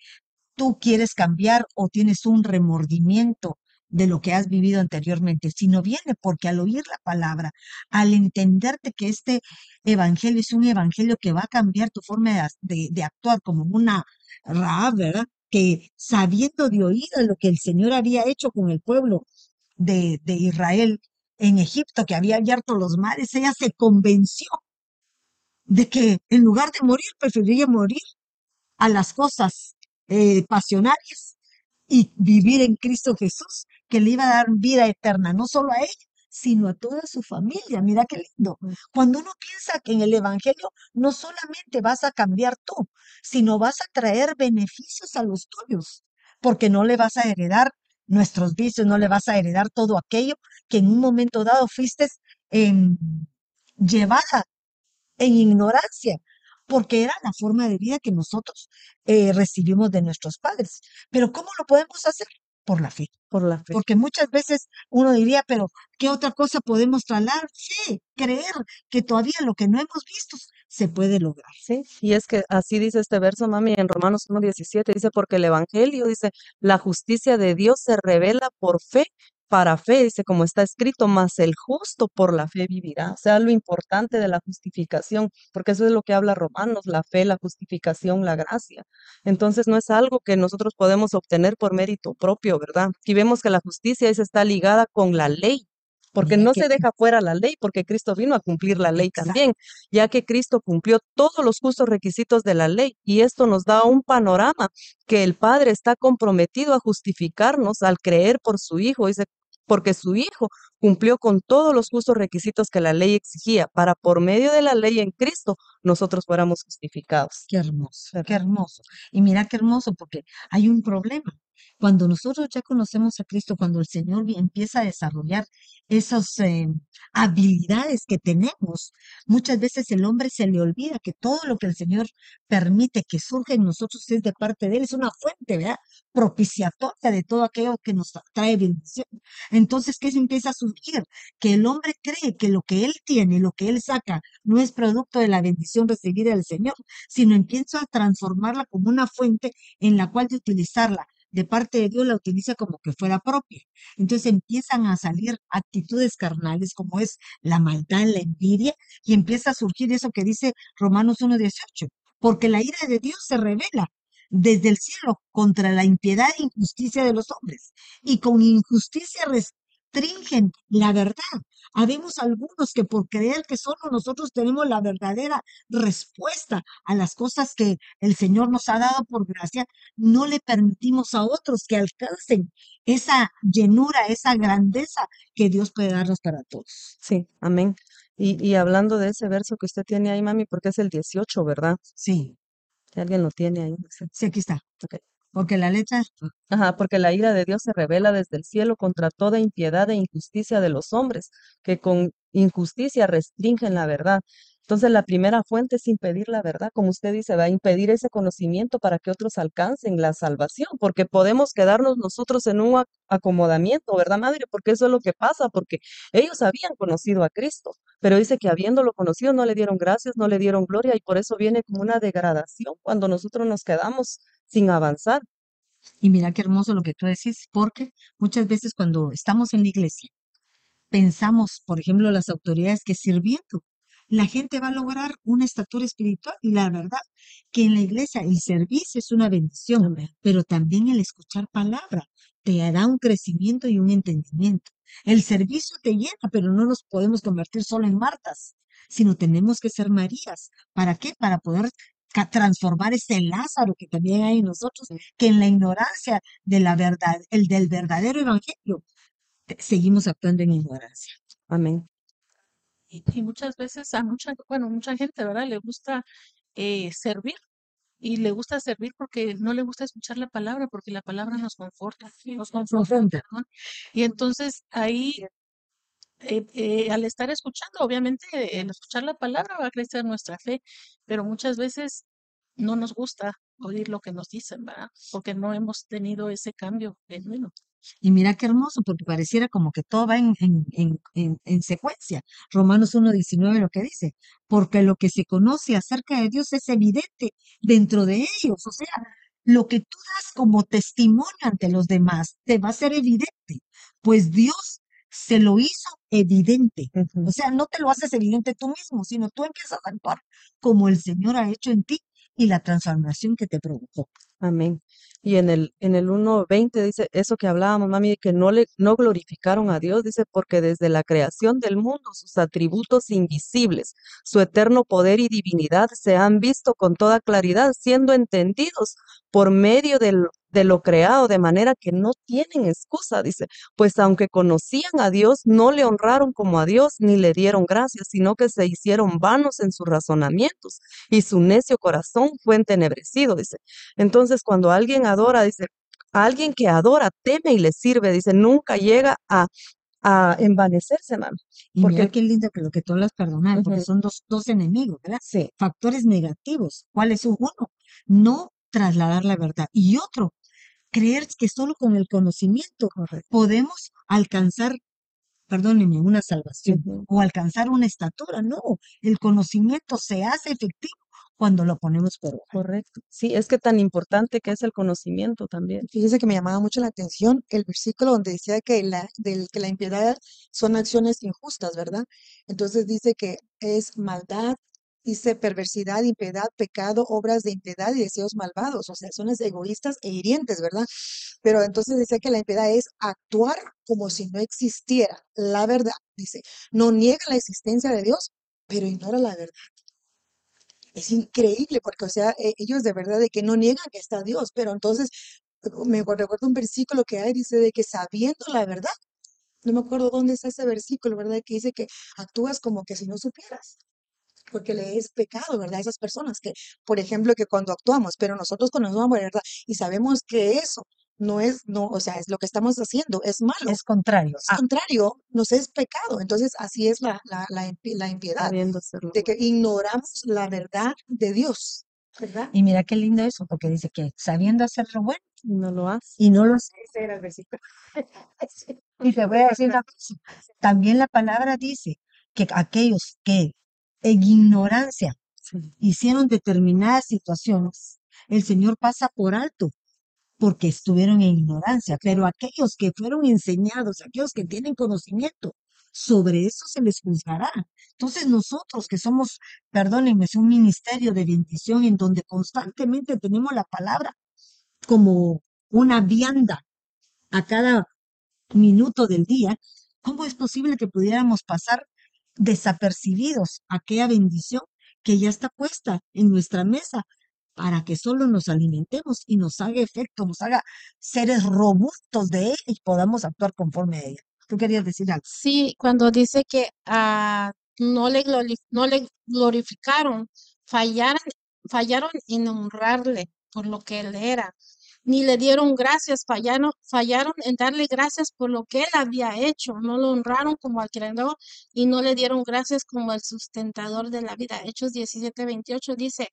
tú quieres cambiar o tienes un remordimiento de lo que has vivido anteriormente, sino viene porque al oír la palabra, al entenderte que este evangelio es un evangelio que va a cambiar tu forma de, actuar como una Rahab, ¿verdad? Que sabiendo de oídas lo que el Señor había hecho con el pueblo de, de Israel en Egipto, que había abierto los mares, ella se convenció de que en lugar de morir, preferiría morir a las cosas eh, pasionarias y vivir en Cristo Jesús, que le iba a dar vida eterna, no solo a ella, sino a toda su familia. Mira qué lindo. Cuando uno piensa que en el Evangelio no solamente vas a cambiar tú, sino vas a traer beneficios a los tuyos, porque no le vas a heredar nuestros vicios, no le vas a heredar todo aquello que en un momento dado fuiste em, llevada en ignorancia, porque era la forma de vida que nosotros eh, recibimos de nuestros padres. Pero ¿cómo lo podemos hacer? Por la fe. Por la fe. Porque muchas veces uno diría, pero ¿qué otra cosa podemos trasladar? Fe, creer que todavía lo que no hemos visto se puede lograr. Sí, y es que así dice este verso, mami, en Romanos 1.17, dice, porque el Evangelio, dice, la justicia de Dios se revela por fe, para fe, dice, como está escrito, mas el justo por la fe vivirá. O sea, lo importante de la justificación, porque eso es lo que habla Romanos, la fe, la justificación, la gracia. Entonces no es algo que nosotros podemos obtener por mérito propio, ¿verdad? Y vemos que la justicia esa está ligada con la ley. porque no se deja fuera la ley, porque Cristo vino a cumplir la ley exacto. también, ya que Cristo cumplió todos los justos requisitos de la ley. Y esto nos da un panorama que el Padre está comprometido a justificarnos al creer por su Hijo, dice, porque su Hijo cumplió con todos los justos requisitos que la ley exigía, para por medio de la ley en Cristo nosotros fuéramos justificados. Qué hermoso, qué hermoso. Y mira qué hermoso, porque hay un problema. Cuando nosotros ya conocemos a Cristo, cuando el Señor empieza a desarrollar esas eh, habilidades que tenemos, muchas veces el hombre se le olvida que todo lo que el Señor permite que surja en nosotros es de parte de Él, es una fuente, ¿verdad? Propiciatoria de todo aquello que nos trae bendición. Entonces, ¿qué se empieza a surgir? Que el hombre cree que lo que él tiene, lo que él saca, no es producto de la bendición recibida del Señor, sino empieza a transformarla como una fuente en la cual de utilizarla de parte de Dios la utiliza como que fuera propia. Entonces empiezan a salir actitudes carnales como es la maldad, la envidia, y empieza a surgir eso que dice Romanos 1.18, porque la ira de Dios se revela desde el cielo contra la impiedad e injusticia de los hombres, y con injusticia restringen la verdad. Habemos algunos que por creer que solo nosotros tenemos la verdadera respuesta a las cosas que el Señor nos ha dado por gracia, no le permitimos a otros que alcancen esa llenura, esa grandeza que Dios puede darnos para todos. Sí, amén. Y, y hablando de ese verso que usted tiene ahí, mami, porque es el 18, ¿verdad? Sí, Si alguien lo tiene ahí. sí, aquí está. Ok. Porque la letra, Ajá, porque la ira de Dios se revela desde el cielo contra toda impiedad e injusticia de los hombres, que con injusticia restringen la verdad. Entonces, la primera fuente es impedir la verdad, como usted dice, va a impedir ese conocimiento para que otros alcancen la salvación, porque podemos quedarnos nosotros en un ac- acomodamiento, ¿verdad, madre? Porque eso es lo que pasa, porque ellos habían conocido a Cristo, pero dice que habiéndolo conocido no le dieron gracias, no le dieron gloria, y por eso viene como una degradación cuando nosotros nos quedamos sin avanzar. y mira qué hermoso lo que tú decís, porque muchas veces cuando estamos en la iglesia, pensamos, por ejemplo, las autoridades que sirviendo, la gente va a lograr una estatura espiritual y la verdad que en la iglesia el servicio es una bendición, Amén. pero también el escuchar palabra te da un crecimiento y un entendimiento. El servicio te llena, pero no nos podemos convertir solo en Martas, sino tenemos que ser Marías. ¿Para qué? Para poder transformar ese Lázaro que también hay en nosotros, que en la ignorancia de la verdad, el del verdadero evangelio, seguimos actuando en ignorancia. Amén. Y, y muchas veces a mucha, bueno, mucha gente, ¿verdad? Le gusta eh, servir y le gusta servir porque no le gusta escuchar la palabra, porque la palabra nos conforta, nos confronta, Confronta. perdón. Y entonces ahí, eh, eh, al estar escuchando, obviamente, el escuchar la palabra va a crecer nuestra fe, pero muchas veces no nos gusta oír lo que nos dicen, ¿verdad? Porque no hemos tenido ese cambio genuino. Y mira qué hermoso, porque pareciera como que todo va en, en, en, en, en secuencia. Romanos 1.19 lo que dice, porque lo que se conoce acerca de Dios es evidente dentro de ellos. O sea, lo que tú das como testimonio ante los demás te va a ser evidente, pues Dios se lo hizo evidente. O sea, no te lo haces evidente tú mismo, sino tú empiezas a actuar como el Señor ha hecho en ti y la transformación que te provocó. Amén. Y en el, en el 1.20 dice eso que hablábamos, mami, que no le, no glorificaron a Dios, dice, porque desde la creación del mundo sus atributos invisibles, su eterno poder y divinidad se han visto con toda claridad, siendo entendidos por medio del, de lo creado, de manera que no tienen excusa, dice, pues aunque conocían a Dios, no le honraron como a Dios, ni le dieron gracias, sino que se hicieron vanos en sus razonamientos, y su necio corazón fue entenebrecido, dice. Entonces, cuando alguien adora, dice, a alguien que adora, teme y le sirve, dice, nunca llega a, a envanecerse, mami. Y mira Porque, qué lindo que lo que tú hablas perdonar, porque Ujú. son dos, dos enemigos, ¿verdad? sí, Factores negativos. ¿Cuál es uno? No trasladar la verdad. Y otro, creer que solo con el conocimiento correcto. podemos alcanzar, perdónenme, una salvación o alcanzar una estatura. No, el conocimiento se hace efectivo cuando lo ponemos por obra. Correcto. Sí, es que tan importante que es el conocimiento también. Fíjese que me llamaba mucho la atención el versículo donde decía que la, del, que la impiedad son acciones injustas, ¿verdad? Entonces dice que es maldad Dice perversidad, impiedad, pecado, obras de impiedad y deseos malvados. O sea, son egoístas e hirientes, ¿verdad? Pero entonces dice que la impiedad es actuar como si no existiera la verdad. Dice, no niega la existencia de Dios, pero ignora la verdad. Es increíble porque, o sea, e- ellos de verdad de que no niegan que está Dios, pero entonces me recuerdo un versículo que hay, dice de que sabiendo la verdad, no me acuerdo dónde está ese versículo, ¿verdad? Que dice que actúas como que si no supieras, porque le es pecado, ¿verdad? A esas personas que, por ejemplo, que cuando actuamos, pero nosotros conocemos verdad y sabemos que eso no es, no, o sea, es lo que estamos haciendo, es malo, Es contrario. es Ah, contrario, nos es pecado. Entonces, así es la, la, la, impi- la impiedad, de que ignoramos la verdad de Dios, ¿verdad? y mira qué lindo eso, porque dice que sabiendo hacer lo bueno Y no lo hace. y no lo hace. Ese era el versículo. [LAUGHS] Y te voy a decir una cosa. También la palabra dice que aquellos que en ignorancia Sí. hicieron determinadas situaciones, el Señor pasa por alto porque estuvieron en ignorancia, pero aquellos que fueron enseñados, aquellos que tienen conocimiento, sobre eso se les juzgará. Entonces nosotros que somos, perdónenme, es un ministerio de bendición en donde constantemente tenemos la palabra como una vianda a cada minuto del día, ¿cómo es posible que pudiéramos pasar desapercibidos aquella bendición que ya está puesta en nuestra mesa para que solo nos alimentemos y nos haga efecto, nos haga seres robustos de ella y podamos actuar conforme a ella? ¿Tú querías decir algo? Sí, cuando dice que ah, no le, no le glorificaron, fallaron, fallaron en honrarle por lo que él era, ni le dieron gracias, fallaron, fallaron en darle gracias por lo que él había hecho, no lo honraron como al creador y no le dieron gracias como el sustentador de la vida. Hechos 17, 28 dice,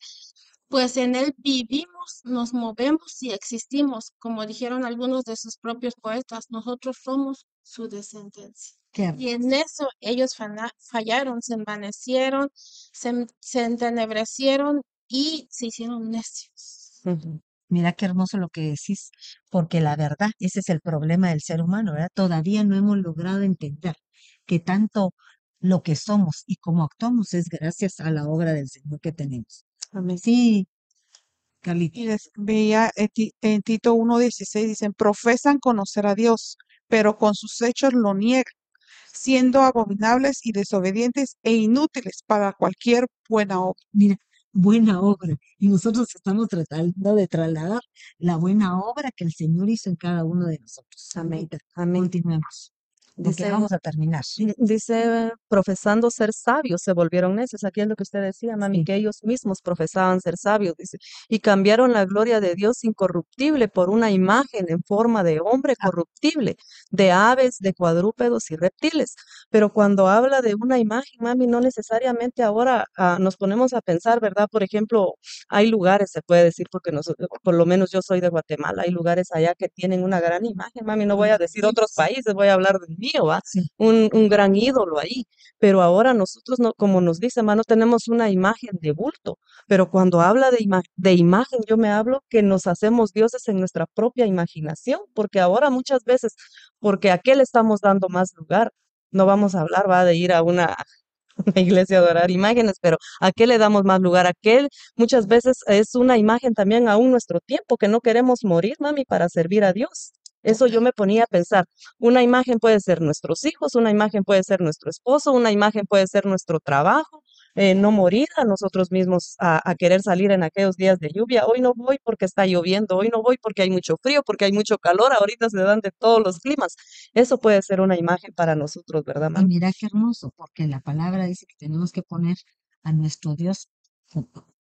pues en él vivimos, nos movemos y existimos, como dijeron algunos de sus propios poetas, nosotros somos su descendencia. Qué. Y en eso ellos fallaron, se envanecieron, se, se entenebrecieron y se hicieron necios. Mira qué hermoso lo que decís, porque la verdad, ese es el problema del ser humano, ¿verdad? Todavía no hemos logrado entender que tanto lo que somos y cómo actuamos es gracias a la obra del Señor que tenemos. Amén. Sí, Carlita. Y des- veía en Ti- en Tito 1.16, dicen, profesan conocer a Dios, pero con sus hechos lo niegan, siendo abominables y desobedientes e inútiles para cualquier buena obra. Mira, buena obra. Y nosotros estamos tratando de trasladar la buena obra que el Señor hizo en cada uno de nosotros. Amén. Amén. Continuemos, porque Dice, vamos a terminar. dice, profesando ser sabios, se volvieron necios. Aquí es lo que usted decía, mami, Sí. que ellos mismos profesaban ser sabios, dice, y cambiaron la gloria de Dios incorruptible por una imagen en forma de hombre Ah. corruptible, de aves, de cuadrúpedos y reptiles. Pero cuando habla de una imagen, mami, no necesariamente ahora ah, nos ponemos a pensar, ¿verdad? Por ejemplo, hay lugares, se puede decir, porque nosotros, por lo menos yo soy de Guatemala, hay lugares allá que tienen una gran imagen, mami, no voy a decir otros países, voy a hablar del Un, un gran ídolo ahí, pero ahora nosotros, no, como nos dice, ma, no tenemos una imagen de bulto, pero cuando habla de, ima- de imagen, yo me hablo que nos hacemos dioses en nuestra propia imaginación, porque ahora muchas veces, porque a qué le estamos dando más lugar, no vamos a hablar, va, de ir a una, [LAUGHS] una iglesia a adorar imágenes, pero ¿a qué le damos más lugar? ¿A qué muchas veces es una imagen también aún nuestro tiempo, que no queremos morir, mami, para servir a Dios? Eso yo me ponía a pensar. Una imagen puede ser nuestros hijos, una imagen puede ser nuestro esposo, una imagen puede ser nuestro trabajo, eh, no morir a nosotros mismos a, a querer salir en aquellos días de lluvia. Hoy no voy porque está lloviendo, hoy no voy porque hay mucho frío, porque hay mucho calor, ahorita se dan de todos los climas. Eso puede ser una imagen para nosotros, ¿verdad, Y mami? mira qué hermoso, porque la palabra dice que tenemos que poner a nuestro Dios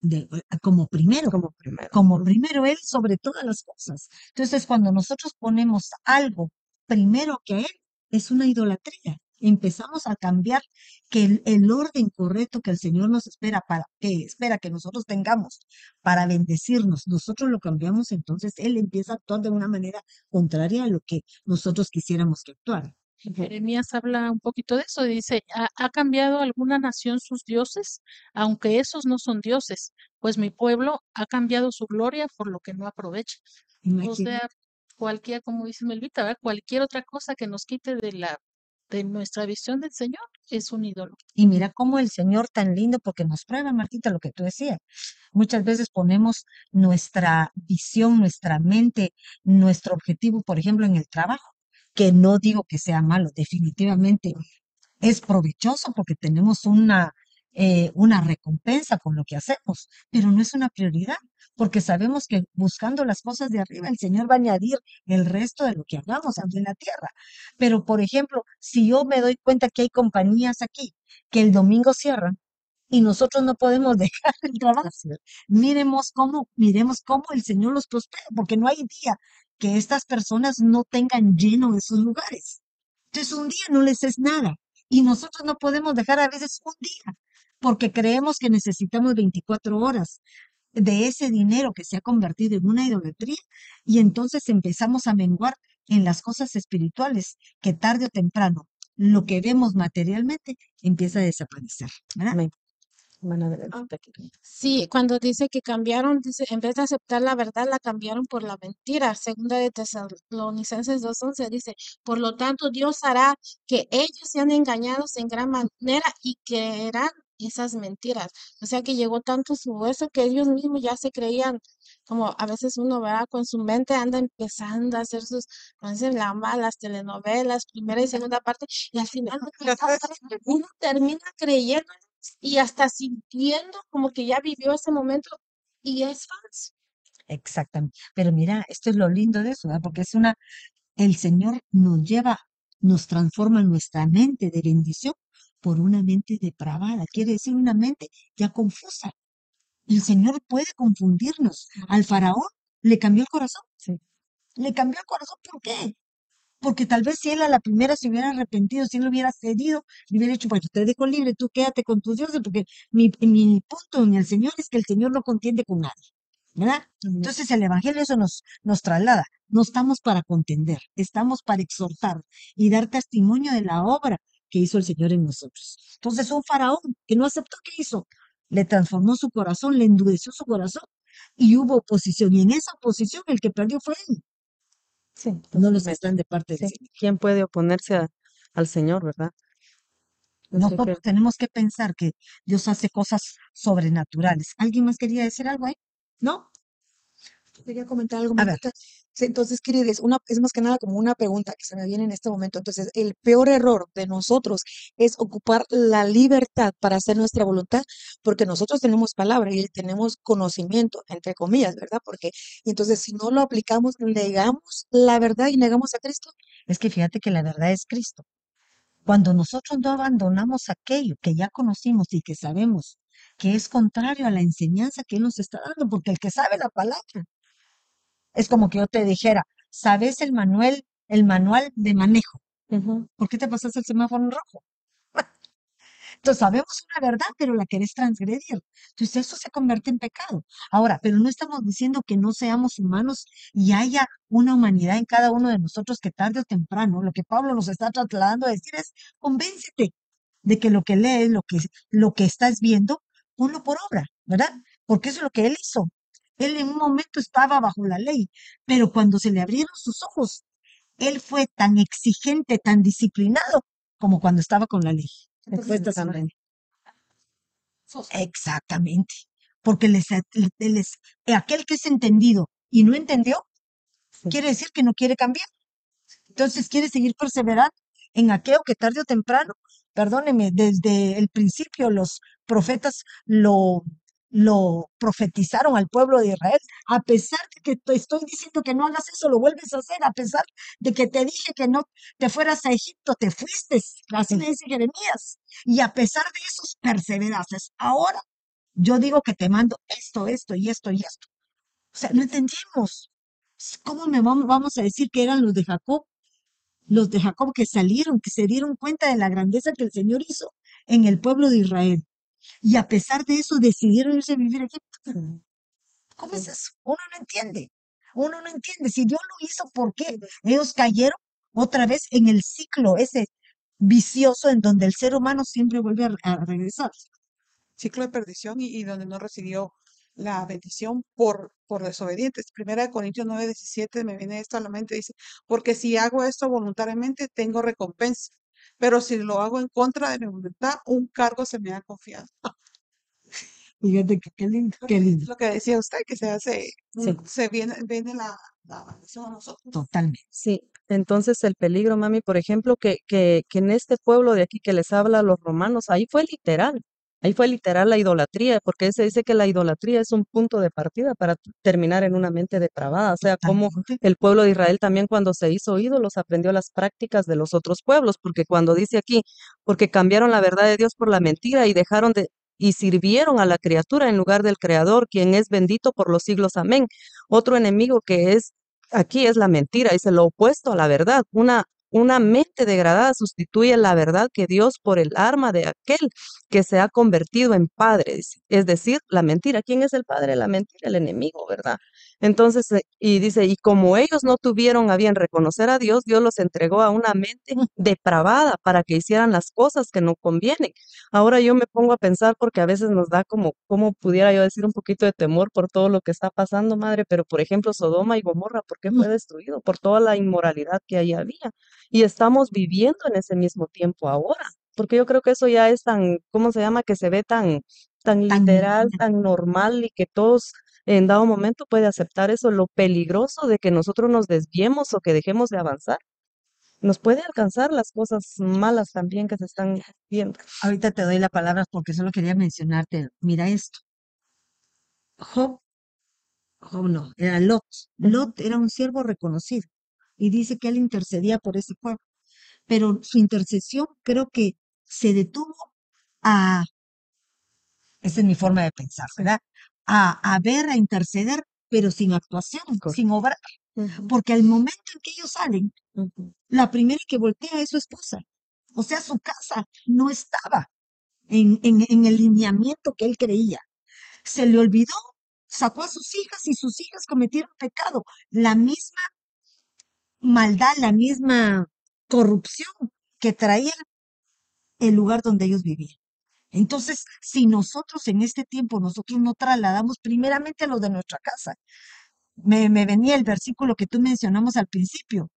de- eh, como primero, Como primero. como Ujú. primero Él sobre todas las cosas. Entonces, cuando nosotros ponemos algo primero que Él, es una idolatría. Empezamos a cambiar que el, el orden correcto que el Señor nos espera para que espera que nosotros tengamos para bendecirnos, nosotros lo cambiamos, entonces Él empieza a actuar de una manera contraria a lo que nosotros quisiéramos que actuara. Jeremías habla un poquito de eso, dice, ¿ha, ha cambiado alguna nación sus dioses? Aunque esos no son dioses, pues mi pueblo ha cambiado su gloria por lo que no aprovecha. O sea, cualquier, como dice Melvita, ¿verdad? Cualquier otra cosa que nos quite de la de nuestra visión del Señor es un ídolo. Y mira cómo el Señor tan lindo, porque nos prueba, Martita, lo que tú decías. Muchas veces ponemos nuestra visión, nuestra mente, nuestro objetivo, por ejemplo, en el trabajo, que no digo que sea malo, definitivamente es provechoso porque tenemos una, eh, una recompensa con lo que hacemos, pero no es una prioridad, porque sabemos que buscando las cosas de arriba, el Señor va a añadir el resto de lo que hagamos aquí en la tierra. Pero, por ejemplo, si yo me doy cuenta que hay compañías aquí que el domingo cierran y nosotros no podemos [LAUGHS] dejar el trabajo, miremos cómo, miremos cómo el Señor los prospera, porque no hay día que estas personas no tengan lleno esos lugares. Entonces, un día no les es nada. Y nosotros no podemos dejar a veces un día, porque creemos que necesitamos 24 horas de ese dinero que se ha convertido en una idolatría y entonces empezamos a menguar en las cosas espirituales que tarde o temprano lo que vemos materialmente empieza a desaparecer. Ah, Adelante. Sí, cuando dice que cambiaron, dice, en vez de aceptar la verdad, la cambiaron por la mentira. Segunda de Tesalonicenses 2.11 dice, por lo tanto, Dios hará que ellos sean engañados en gran manera y creerán esas mentiras. O sea que llegó tanto su hueso que ellos mismos ya se creían, como a veces uno, ¿verdad? Con su mente anda empezando a hacer sus, como dicen, la las telenovelas, primera y segunda parte, y al final [LAUGHS] uno termina creyendo y hasta sintiendo como que ya vivió ese momento y es falso. Exactamente. Pero mira, esto es lo lindo de eso, ¿verdad? Porque es una, el Señor nos lleva, nos transforma nuestra mente de bendición por una mente depravada. Quiere decir una mente ya confusa. El Señor puede confundirnos. Al faraón le cambió el corazón. Sí. Le cambió el corazón. ¿Por qué? Porque tal vez si él a la primera se hubiera arrepentido, si él hubiera cedido, le hubiera dicho, pues te dejo libre, tú quédate con tus dioses, porque mi, mi punto en el Señor es que el Señor no contiende con nadie. ¿Verdad? Entonces el Evangelio eso nos, nos traslada. No estamos para contender, estamos para exhortar y dar testimonio de la obra que hizo el Señor en nosotros. Entonces un faraón que no aceptó, ¿qué hizo? Le transformó su corazón, le endureció su corazón y hubo oposición. Y en esa oposición el que perdió fue él, Sí, no los que están de parte del Sí. Señor. ¿Quién puede oponerse a- al Señor, verdad? Sé Nosotros tenemos que pensar que Dios hace cosas sobrenaturales. ¿Alguien más quería decir algo ahí? ¿No? Quería comentar algo, A ver. Entonces, queridos, una, es más que nada como una pregunta que se me viene en este momento. Entonces, el peor error de nosotros es ocupar la libertad para hacer nuestra voluntad, porque nosotros tenemos palabra y tenemos conocimiento, entre comillas, ¿verdad? Porque entonces, si no lo aplicamos, negamos la verdad y negamos a Cristo. Es que fíjate que la verdad es Cristo. Cuando nosotros no abandonamos aquello que ya conocimos y que sabemos que es contrario a la enseñanza que Él nos está dando, porque el que sabe la palabra es como que yo te dijera, ¿sabes el manual, el manual de manejo? ¿Por qué te pasas el semáforo en rojo? [LAUGHS] Entonces sabemos una verdad, pero la querés transgredir. Entonces eso se convierte en pecado. Ahora, pero no estamos diciendo que no seamos humanos y haya una humanidad en cada uno de nosotros que tarde o temprano, lo que Pablo nos está trasladando a decir es, convéncete de que lo que lees, lo que, lo que estás viendo, ponlo por obra, ¿verdad? Porque eso es lo que él hizo. Él en un momento estaba bajo la ley, pero cuando se le abrieron sus ojos, él fue tan exigente, tan disciplinado como cuando estaba con la ley. Exactamente. Porque les, les- aquel que es entendido y no entendió, Sí. quiere decir que no quiere cambiar. Entonces quiere seguir perseverando en aquello que tarde o temprano, perdóneme, desde el principio los profetas lo, lo profetizaron al pueblo de Israel. A pesar de que te estoy diciendo que no hagas eso, lo vuelves a hacer. A pesar de que te dije que no te fueras a Egipto, te fuiste. Así le dice Jeremías. Y a pesar de eso, perseveraste. Ahora yo digo que te mando esto, esto y esto y esto. O sea, no entendimos. ¿Cómo me vamos, a decir que eran los de Jacob? Los de Jacob que salieron, que se dieron cuenta de la grandeza que el Señor hizo en el pueblo de Israel. Y a pesar de eso decidieron irse a vivir a Egipto. ¿Cómo es eso? Uno no entiende. Uno no entiende. Si Dios lo hizo, ¿por qué? Ellos cayeron otra vez en el ciclo ese vicioso en donde el ser humano siempre vuelve a, a regresar. ciclo de perdición y, y donde no recibió la bendición por, por desobedientes. Primera de Corintios 9, 17 me viene esto a la mente, dice, porque si hago esto voluntariamente, tengo recompensa, pero si lo hago en contra de mi voluntad, un cargo se me ha confiado. [LAUGHS] Fíjate que qué lindo, qué lindo. lo que decía usted, que se hace, Sí, se viene, viene la, la maldición a nosotros. totalmente. Sí, entonces el peligro, mami, por ejemplo, que, que, que en este pueblo de aquí que les habla a los romanos, ahí fue literal, ahí fue literal la idolatría, porque se dice que la idolatría es un punto de partida para terminar en una mente depravada, o sea, como el pueblo de Israel también cuando se hizo ídolos aprendió las prácticas de los otros pueblos, porque cuando dice aquí, porque cambiaron la verdad de Dios por la mentira y dejaron de y sirvieron a la criatura en lugar del Creador, quien es bendito por los siglos. Amén. Otro enemigo que es aquí es la mentira, es lo opuesto a la verdad. Una, una mente degradada sustituye la verdad que Dios por el arma de aquel que se ha convertido en padre, es decir, la mentira. ¿Quién es el padre la mentira? El enemigo, ¿verdad? Entonces, eh, y dice, y como ellos no tuvieron a bien reconocer a Dios, Dios los entregó a una mente depravada para que hicieran las cosas que no convienen. Ahora yo me pongo a pensar porque a veces nos da como, como pudiera yo decir, un poquito de temor por todo lo que está pasando, madre, pero por ejemplo, Sodoma y Gomorra, ¿por qué fue destruido? Por toda la inmoralidad que ahí había. Y estamos viviendo en ese mismo tiempo ahora, porque yo creo que eso ya es tan, ¿cómo se llama? Que se ve tan, tan literal, tan normal y que todos en dado momento puede aceptar eso, lo peligroso de que nosotros nos desviemos o que dejemos de avanzar. Nos puede alcanzar las cosas malas también que se están viendo. Ahorita te doy la palabra porque solo quería mencionarte. Mira esto. Job, Job no, era Lot. Lot era un siervo reconocido y dice que él intercedía por ese pueblo. Pero su intercesión creo que se detuvo a, esa es mi forma de pensar, ¿verdad? A, a ver, a interceder, pero sin actuación, sin obrar. Porque al momento en que ellos salen, la primera que voltea es su esposa. O sea, su casa no estaba en, en, en el lineamiento que él creía. Se le olvidó, sacó a sus hijas y sus hijas cometieron pecado. La misma maldad, la misma corrupción que traía el lugar donde ellos vivían. Entonces, si nosotros en este tiempo, nosotros no trasladamos primeramente a los de nuestra casa, me, me venía el versículo que tú mencionamos al principio.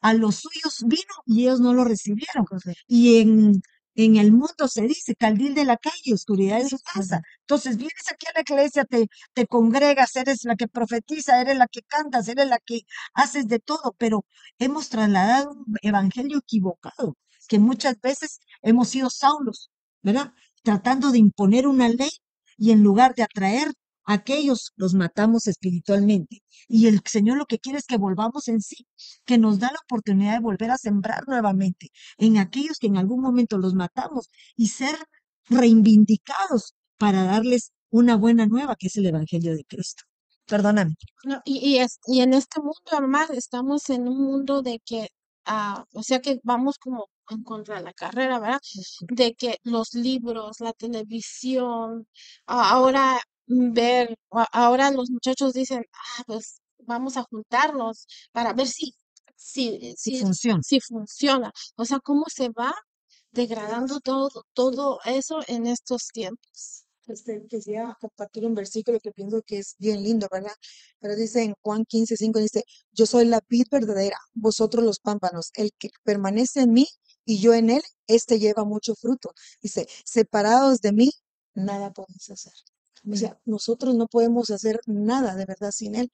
A los suyos vino y ellos no lo recibieron. Y en, en el mundo se dice caldil de la calle, oscuridad de su casa. Entonces vienes aquí a la iglesia, te, te congregas, eres la que profetiza, eres la que cantas, eres la que haces de todo, pero hemos trasladado un evangelio equivocado, que muchas veces hemos sido saulos, ¿verdad? Tratando de imponer una ley y en lugar de atraer aquellos, los matamos espiritualmente. Y el Señor lo que quiere es que volvamos en sí, que nos da la oportunidad de volver a sembrar nuevamente en aquellos que en algún momento los matamos y ser reivindicados para darles una buena nueva, que es el Evangelio de Cristo. Perdóname. No, y, y, es, y en este mundo, además, estamos en un mundo de que, ah, o sea que vamos como en contra de la carrera, ¿verdad? De que los libros, la televisión, ahora ver, a- ahora los muchachos dicen, ah, pues vamos a juntarnos para ver si, si, Si si, funciona. si funciona. O sea, cómo se va degradando todo, todo eso en estos tiempos. Este, quisiera compartir un versículo que pienso que es bien lindo, ¿verdad? Pero dice en Juan 15, 5, dice, yo soy la vid verdadera, vosotros los pámpanos, el que permanece en mí y yo en él, este lleva mucho fruto. Dice, separados de mí, nada podéis hacer. O sea, nosotros no podemos hacer nada de verdad sin Él.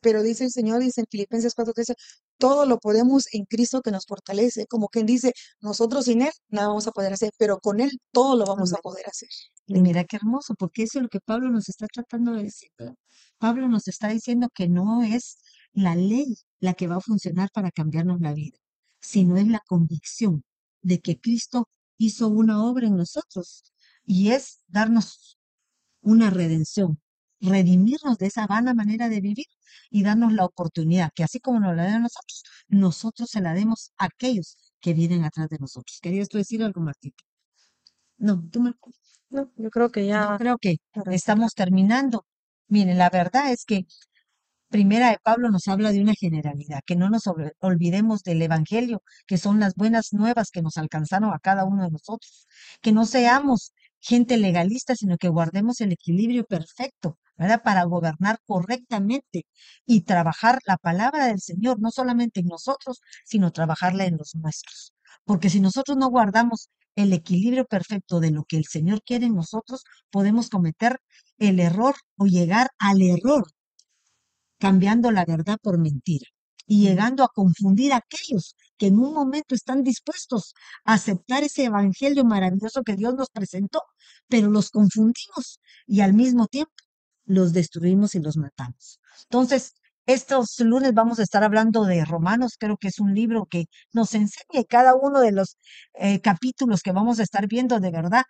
Pero dice el Señor, dice en Filipenses 4:13, todo lo podemos en Cristo que nos fortalece. Como quien dice, nosotros sin Él nada vamos a poder hacer, pero con Él todo lo vamos a poder hacer. Y mira qué hermoso, porque eso es lo que Pablo nos está tratando de decir. Pablo nos está diciendo que no es la ley la que va a funcionar para cambiarnos la vida, sino es la convicción de que Cristo hizo una obra en nosotros y es darnos una redención, redimirnos de esa vana manera de vivir y darnos la oportunidad que así como nos la den a nosotros, nosotros se la demos a aquellos que vienen atrás de nosotros. ¿Querías tú decir algo, Martín? No, tú Marco. No, yo creo que Yo ya creo que estamos terminando. Miren, la verdad es que Primera de Pablo nos habla de una generalidad, que no nos olvi- olvidemos del Evangelio, que son las buenas nuevas que nos alcanzaron a cada uno de nosotros, que no seamos gente legalista, sino que guardemos el equilibrio perfecto, ¿verdad? Para gobernar correctamente y trabajar la palabra del Señor, no solamente en nosotros, sino trabajarla en los nuestros. Porque si nosotros no guardamos el equilibrio perfecto de lo que el Señor quiere en nosotros, podemos cometer el error o llegar al error, cambiando la verdad por mentira y llegando a confundir a aquellos que en un momento están dispuestos a aceptar ese evangelio maravilloso que Dios nos presentó, pero los confundimos y al mismo tiempo los destruimos y los matamos. Entonces, estos lunes vamos a estar hablando de Romanos, creo que es un libro que nos enseña cada uno de los eh, capítulos que vamos a estar viendo de verdad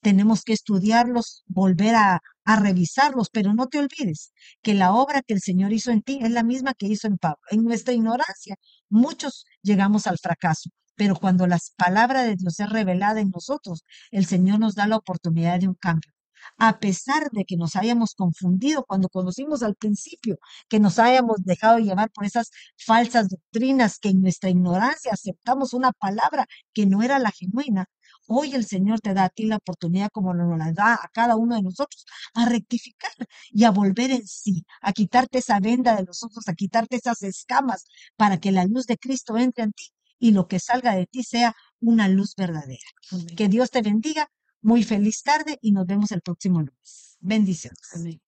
tenemos que estudiarlos, volver a, a revisarlos, pero no te olvides que la obra que el Señor hizo en ti es la misma que hizo en Pablo. En nuestra ignorancia, muchos llegamos al fracaso, pero cuando la palabra de Dios es revelada en nosotros, el Señor nos da la oportunidad de un cambio. A pesar de que nos hayamos confundido cuando conocimos al principio, que nos hayamos dejado llevar por esas falsas doctrinas, que en nuestra ignorancia aceptamos una palabra que no era la genuina, Hoy el Señor te da a ti la oportunidad, como nos la da a cada uno de nosotros, a rectificar y a volver en sí, a quitarte esa venda de los ojos, a quitarte esas escamas para que la luz de Cristo entre en ti y lo que salga de ti sea una luz verdadera. Que Dios te bendiga. Muy feliz tarde y nos vemos el próximo lunes. Bendiciones. Amén.